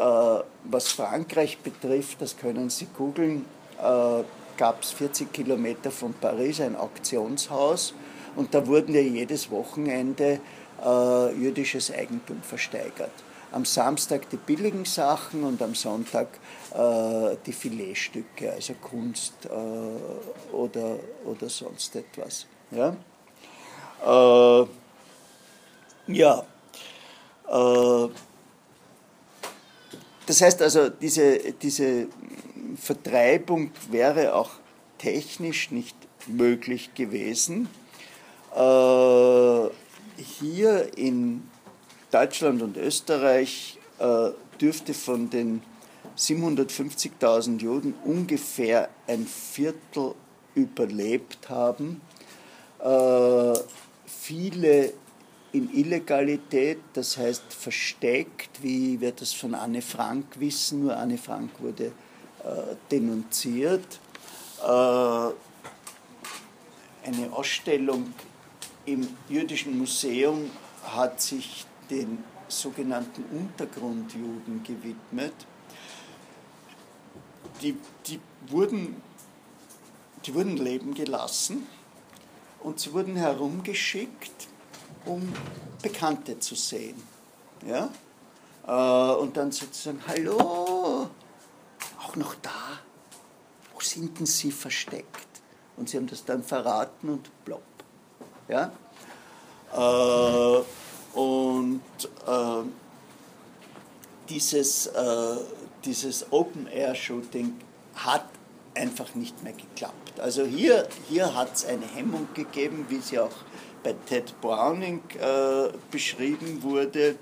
was Frankreich betrifft, das können Sie googeln, äh, gab es 40 Kilometer von Paris ein Auktionshaus und da wurden ja jedes Wochenende äh, jüdisches Eigentum versteigert. Am Samstag die billigen Sachen und am Sonntag äh, die Filetstücke, also Kunst äh, oder, oder sonst etwas. Ja, äh, ja. Äh, das heißt also, diese, diese Vertreibung wäre auch technisch nicht möglich gewesen. Äh, hier in Deutschland und Österreich äh, dürfte von den 750.000 Juden ungefähr ein Viertel überlebt haben. Viele in Illegalität, das heißt versteckt, wie wir das von Anne Frank wissen, nur Anne Frank wurde äh, denunziert. Äh, eine Ausstellung im Jüdischen Museum hat sich den sogenannten Untergrundjuden gewidmet. Die, die, wurden, die wurden leben gelassen und sie wurden herumgeschickt um Bekannte zu sehen. Ja? Äh, und dann sozusagen, hallo, auch noch da? Wo sind denn Sie versteckt? Und sie haben das dann verraten und plopp. Ja? Äh, und äh, dieses, äh, dieses Open-Air-Shooting hat einfach nicht mehr geklappt. Also hier, hier hat es eine Hemmung gegeben, wie sie auch bei Ted Browning äh, beschrieben wurde.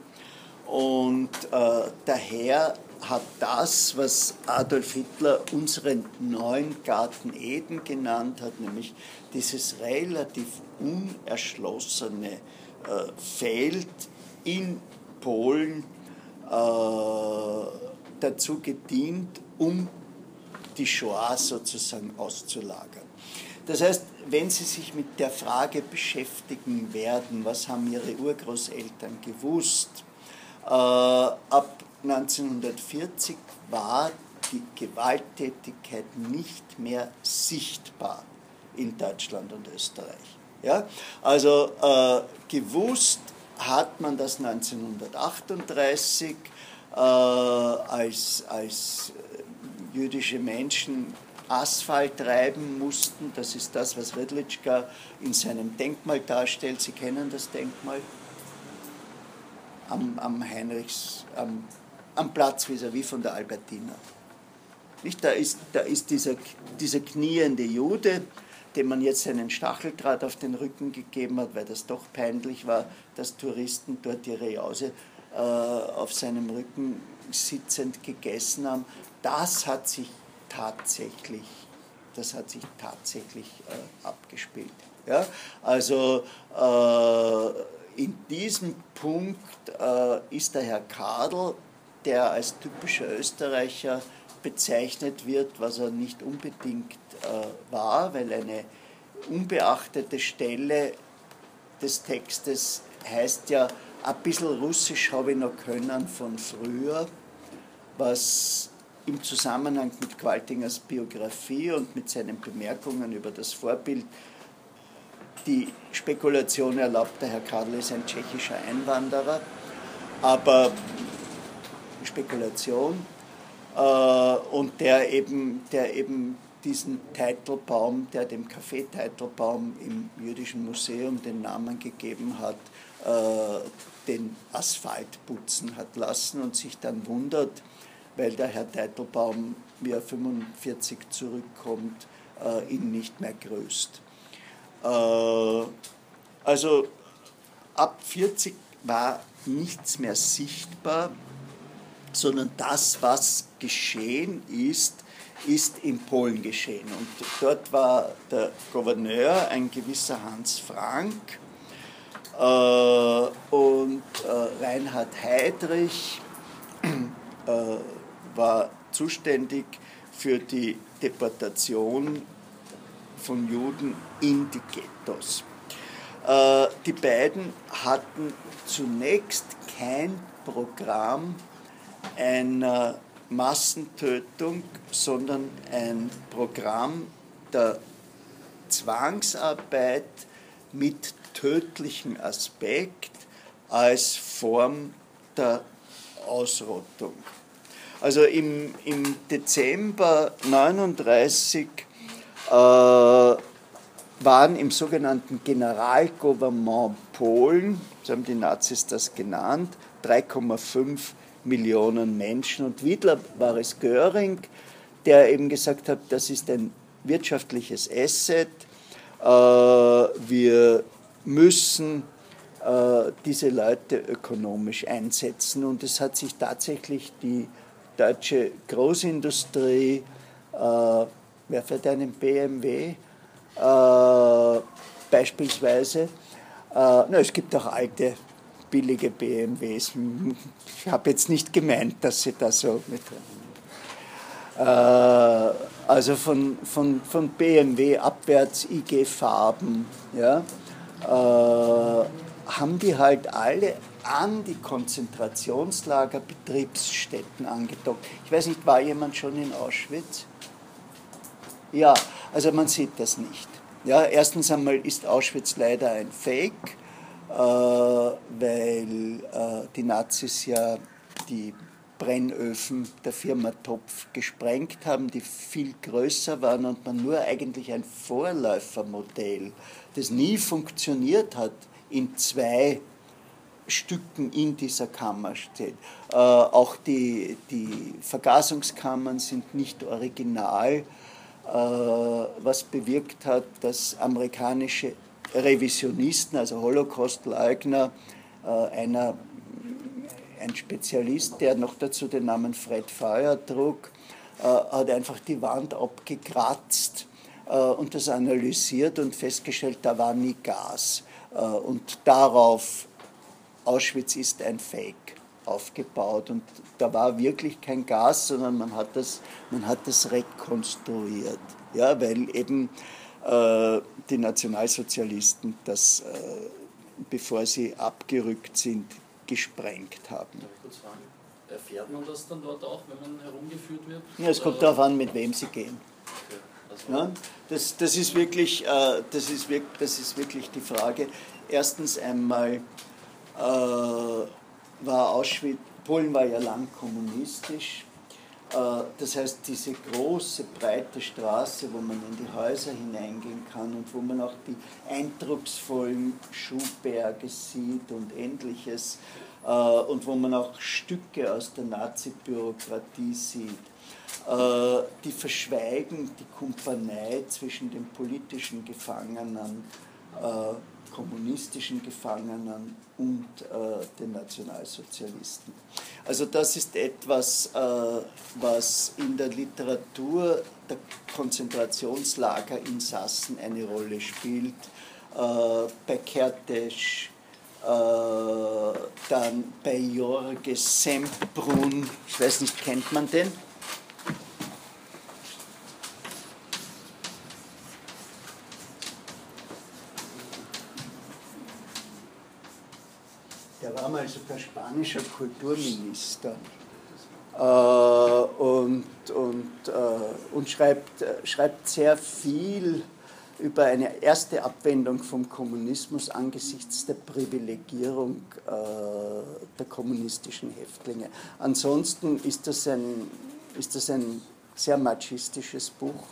Und äh, daher hat das, was Adolf Hitler unseren neuen Garten Eden genannt hat, nämlich dieses relativ unerschlossene äh, Feld in Polen, äh, dazu gedient, um die Shoah sozusagen auszulagern. Das heißt, wenn Sie sich mit der Frage beschäftigen werden, was haben Ihre Urgroßeltern gewusst, äh, ab 1940 war die Gewalttätigkeit nicht mehr sichtbar in Deutschland und Österreich. Ja? Also äh, gewusst hat man das 1938 äh, als, als jüdische Menschen Asphalt reiben mussten. Das ist das, was Redlitschka in seinem Denkmal darstellt. Sie kennen das Denkmal am, am Heinrichs, am, am Platz vis-à-vis von der Albertina. Nicht? Da ist, da ist dieser, dieser kniende Jude, dem man jetzt einen Stacheldraht auf den Rücken gegeben hat, weil das doch peinlich war, dass Touristen dort ihre Jause äh, auf seinem Rücken sitzend gegessen haben. Das hat sich tatsächlich, das hat sich tatsächlich äh, abgespielt. Ja? Also äh, in diesem Punkt äh, ist der Herr Kadel, der als typischer Österreicher bezeichnet wird, was er nicht unbedingt äh, war, weil eine unbeachtete Stelle des Textes heißt ja, ein bisschen Russisch habe ich noch können von früher, was im Zusammenhang mit Qualtingers Biografie und mit seinen Bemerkungen über das Vorbild die Spekulation erlaubt, der Herr Kadel ist ein tschechischer Einwanderer, aber Spekulation äh, und der eben, der eben diesen Teitelbaum, der dem Café Teitelbaum im Jüdischen Museum den Namen gegeben hat, äh, den Asphalt putzen hat lassen und sich dann wundert, weil der Herr Teitelbaum, wie er 45 zurückkommt, äh, ihn nicht mehr grüßt. Äh, also ab 40 war nichts mehr sichtbar, sondern das, was geschehen ist, ist in Polen geschehen. Und dort war der Gouverneur ein gewisser Hans Frank äh, und äh, Reinhard Heydrich äh, war zuständig für die Deportation von Juden in die Ghettos. Äh, die beiden hatten zunächst kein Programm einer Massentötung, sondern ein Programm der Zwangsarbeit mit tödlichem Aspekt als Form der Ausrottung. Also im, im Dezember 1939 äh, waren im sogenannten Generalgouvernement Polen, so haben die Nazis das genannt, 3,5 Millionen Menschen. Und wieder war es Göring, der eben gesagt hat, das ist ein wirtschaftliches Asset. Äh, wir müssen äh, diese Leute ökonomisch einsetzen. Und es hat sich tatsächlich die deutsche Großindustrie, äh, wer fährt einen BMW beispielsweise, na, es gibt auch alte billige BMWs. Ich habe jetzt nicht gemeint, dass sie da so mit. Äh, also von, von, von BMW abwärts IG-Farben, ja, äh, haben die halt alle an die Konzentrationslager Betriebsstätten angedockt. Ich weiß nicht, war jemand schon in Auschwitz? Ja, also man sieht das nicht. Ja, erstens einmal ist Auschwitz leider ein Fake. Äh, weil äh, die Nazis ja die Brennöfen der Firma Topf gesprengt haben, die viel größer waren und man nur eigentlich ein Vorläufermodell, das nie funktioniert hat, in zwei Stücken in dieser Kammer steht. Äh, auch die, die Vergasungskammern sind nicht original, äh, was bewirkt hat, dass amerikanische Revisionisten, also Holocaust-Leugner, äh, einer, ein Spezialist, der noch dazu den Namen Fred Feuer trug, äh, hat einfach die Wand abgekratzt äh, und das analysiert und festgestellt, da war nie Gas. Und darauf, Auschwitz ist ein Fake aufgebaut und da war wirklich kein Gas, sondern man hat das, man hat das rekonstruiert, ja, weil eben äh, die Nationalsozialisten das, äh, bevor sie abgerückt sind, gesprengt haben. Erfährt man das dann dort auch, wenn man herumgeführt wird? Ja, es kommt darauf an, mit wem sie gehen. Okay. Ja, das, das, ist wirklich, äh, das, ist das ist wirklich die Frage. Erstens einmal war Auschwitz, Polen war ja lang kommunistisch, äh, das heißt, diese große, breite Straße, wo man in die Häuser hineingehen kann und wo man auch die eindrucksvollen Schuhberge sieht und ähnliches äh, und wo man auch Stücke aus der Nazi-Bürokratie sieht, äh, die verschweigen die Kumpanei zwischen den politischen Gefangenen kommunistischen Gefangenen und äh, den Nationalsozialisten. Also das ist etwas, äh, was in der Literatur der Konzentrationslagerinsassen eine Rolle spielt. Äh, bei Kertész, äh, dann bei Jorge Semprun, ich weiß nicht, kennt man den? War mal sogar spanischer Kulturminister äh, und, und, äh, und schreibt, äh, schreibt sehr viel über eine erste Abwendung vom Kommunismus angesichts der Privilegierung äh, der kommunistischen Häftlinge. Ansonsten ist das ein, ist das ein sehr machistisches Buch.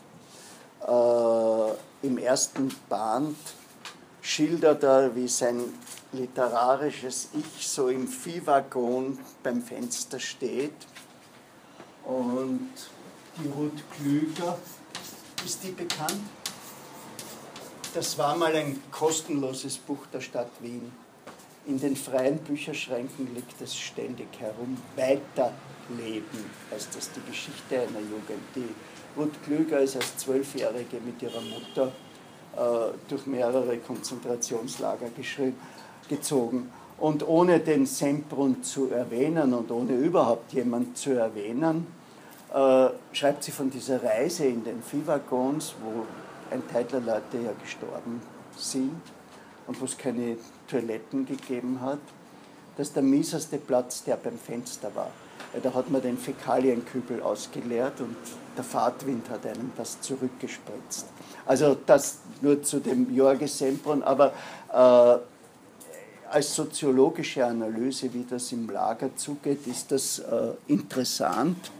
Äh, Im ersten Band schildert er, wie sein literarisches Ich so im Viehwaggon beim Fenster steht. Und die Ruth Klüger, ist die bekannt? Das war mal ein kostenloses Buch der Stadt Wien. In den freien Bücherschränken liegt es ständig herum. Weiterleben heißt das, die Geschichte einer Jugend, die Ruth Klüger ist als Zwölfjährige mit ihrer Mutter äh, durch mehrere Konzentrationslager gezogen. Und ohne den Semprun zu erwähnen und ohne überhaupt jemand zu erwähnen, äh, schreibt sie von dieser Reise in den Viehwaggons, wo ein Teil der Leute ja gestorben sind und wo es keine Toiletten gegeben hat, dass der mieseste Platz der beim Fenster war. Da hat man den Fäkalienkübel ausgeleert und der Fahrtwind hat einem das zurückgespritzt. Also das nur zu dem Jorge Sempron, aber äh, als soziologische Analyse, wie das im Lager zugeht, ist das äh, interessant.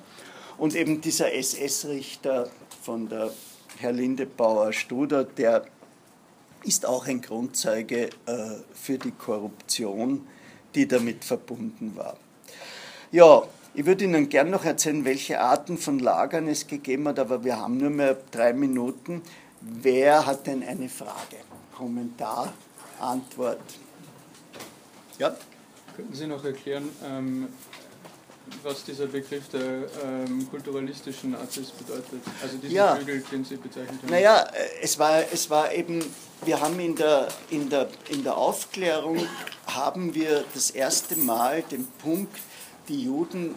Und eben dieser SS-Richter von der Herr Lindebauer-Studer, der ist auch ein Grundzeuge äh, für die Korruption, die damit verbunden war. Ja, ich würde Ihnen gern noch erzählen, welche Arten von Lagern es gegeben hat, aber wir haben nur mehr drei Minuten. Wer hat denn eine Frage? Kommentar, Antwort? Ja? Könnten Sie noch erklären, ähm, was dieser Begriff der ähm, kulturalistischen Nazis bedeutet? Also diesen ja. Flügel, den Sie bezeichnet haben. Naja, es war, es war eben, wir haben in der, in, der, in der Aufklärung, haben wir das erste Mal den Punkt, die Juden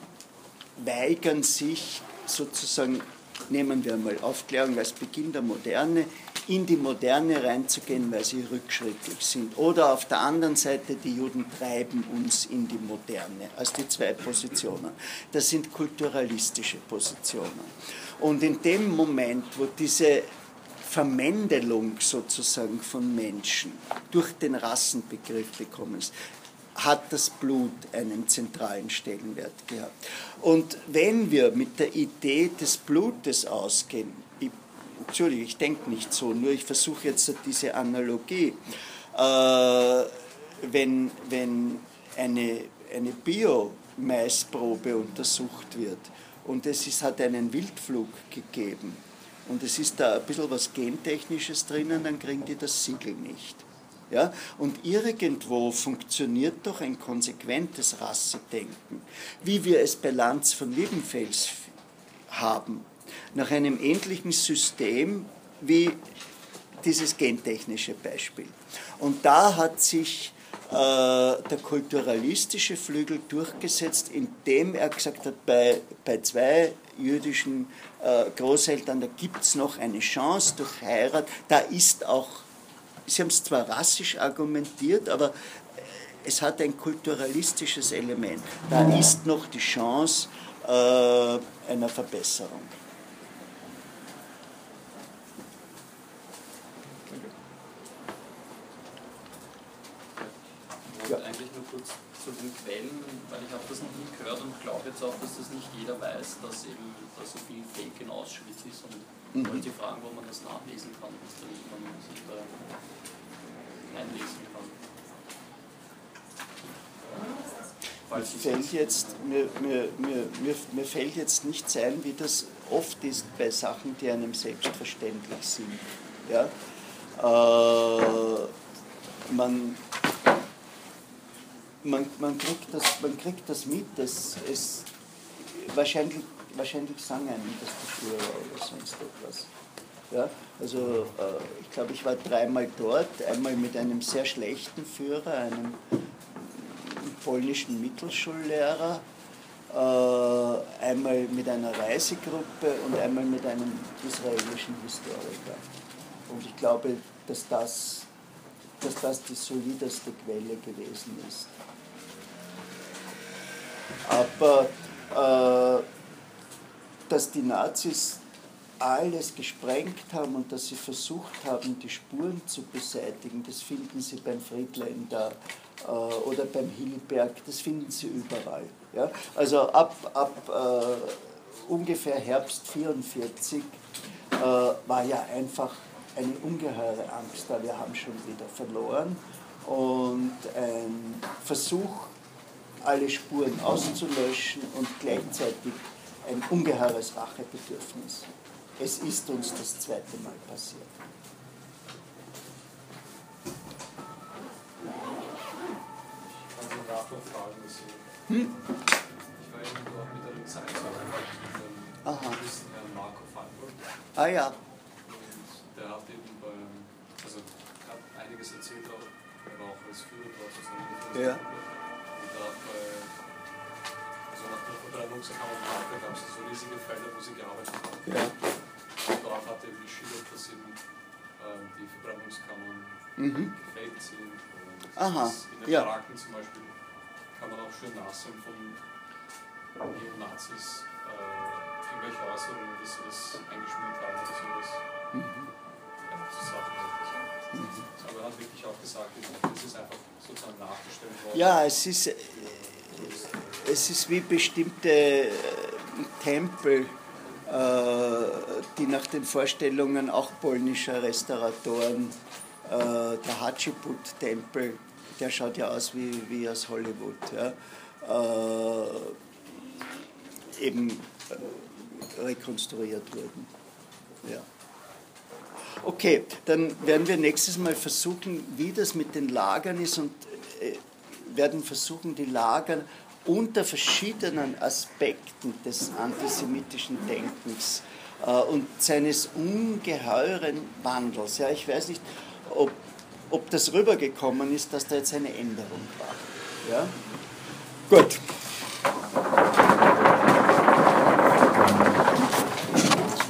weigern sich sozusagen, nehmen wir mal Aufklärung als Beginn der Moderne, in die Moderne reinzugehen, weil sie rückschrittlich sind. Oder auf der anderen Seite, die Juden treiben uns in die Moderne. Also die zwei Positionen. Das sind kulturalistische Positionen. Und in dem Moment, wo diese Vermendelung sozusagen von Menschen durch den Rassenbegriff bekommen ist, hat das Blut einen zentralen Stellenwert gehabt. Und wenn wir mit der Idee des Blutes ausgehen, ich, Entschuldige, ich denke nicht so, nur ich versuche jetzt diese Analogie, äh, wenn, wenn eine, eine Bio-Maisprobe untersucht wird und es ist, hat einen Wildflug gegeben und es ist da ein bisschen was Gentechnisches drinnen, dann kriegen die das Siegel nicht. Ja? Und irgendwo funktioniert doch ein konsequentes Rassedenken, wie wir es bei Lanz von Liebenfels haben, nach einem ähnlichen System wie dieses gentechnische Beispiel. Und da hat sich äh, der kulturalistische Flügel durchgesetzt, indem er gesagt hat, bei, bei zwei jüdischen äh, Großeltern, da gibt es noch eine Chance durch Heirat, da ist auch Sie haben es zwar rassisch argumentiert, aber es hat ein kulturalistisches Element. Da ist noch die Chance äh, einer Verbesserung. Ja. eigentlich nur kurz zu den Quellen, weil ich habe das noch nie gehört und glaube jetzt auch, dass das nicht jeder weiß, dass eben da so viel Fake in Auschwitz ist und mhm. wollte fragen, wo man das nachlesen kann, damit man sich da einlesen kann. Mir fällt, jetzt, mir, mir, mir, mir, mir fällt jetzt nichts ein, wie das oft ist bei Sachen, die einem selbstverständlich sind. Ja? Äh, man, man, man, kriegt das, man kriegt das mit, es, es, wahrscheinlich, wahrscheinlich sagen einem das Führer oder sonst etwas. Ja, also äh, ich glaube, ich war dreimal dort, einmal mit einem sehr schlechten Führer, einem polnischen Mittelschullehrer, äh, einmal mit einer Reisegruppe und einmal mit einem israelischen Historiker. Und ich glaube, dass das, dass das die solideste Quelle gewesen ist. Aber äh, dass die Nazis alles gesprengt haben und dass sie versucht haben, die Spuren zu beseitigen, das finden Sie beim Friedländer äh, oder beim Hilberg, das finden Sie überall. Ja? Also ab, ab äh, ungefähr Herbst 1944 äh, war ja einfach eine ungeheure Angst da, wir haben schon wieder verloren und ein Versuch, alle Spuren auszulöschen und gleichzeitig ein ungeheures Rachebedürfnis. Es ist uns das zweite Mal passiert. Ich kann Sie nachfragen, hm? ich war eben dort mit einem dem Juristen Herrn Marco Feinburg, Ah ja. Und der hat eben beim, also hat einiges erzählt auch, er war auch als Führer dort mit Ja. Und da hat bei, also nach der Verbrennungskammer da gab es so riesige Felder, wo sie gearbeitet haben. Ja. Und dort hat er eben geschildert, dass eben ähm, die Verbrennungskammern Mhm. gefaked sind. Aha, in den ja. Baracken zum Beispiel kann man auch schön nachsehen von Neonazis äh, irgendwelche Äußerungen, dass sie das eingeschmiert haben oder sowas. Mhm. Ja, so Sachen. Aber er hat wirklich auch gesagt, es ist einfach sozusagen nachgestellt worden. Ja, es ist, äh, es ist wie bestimmte äh, Tempel, äh, die nach den Vorstellungen auch polnischer Restauratoren, der Hatschiput-Tempel, der schaut ja aus wie, wie aus Hollywood, ja, eben rekonstruiert wurden. Ja. Okay, dann werden wir nächstes Mal versuchen, wie das mit den Lagern ist und äh, werden versuchen, die Lager unter verschiedenen Aspekten des antisemitischen Denkens äh, und seines ungeheuren Wandels. Ja, ich weiß nicht, ob, ob das rübergekommen ist, dass da jetzt eine Änderung war. Ja? Gut.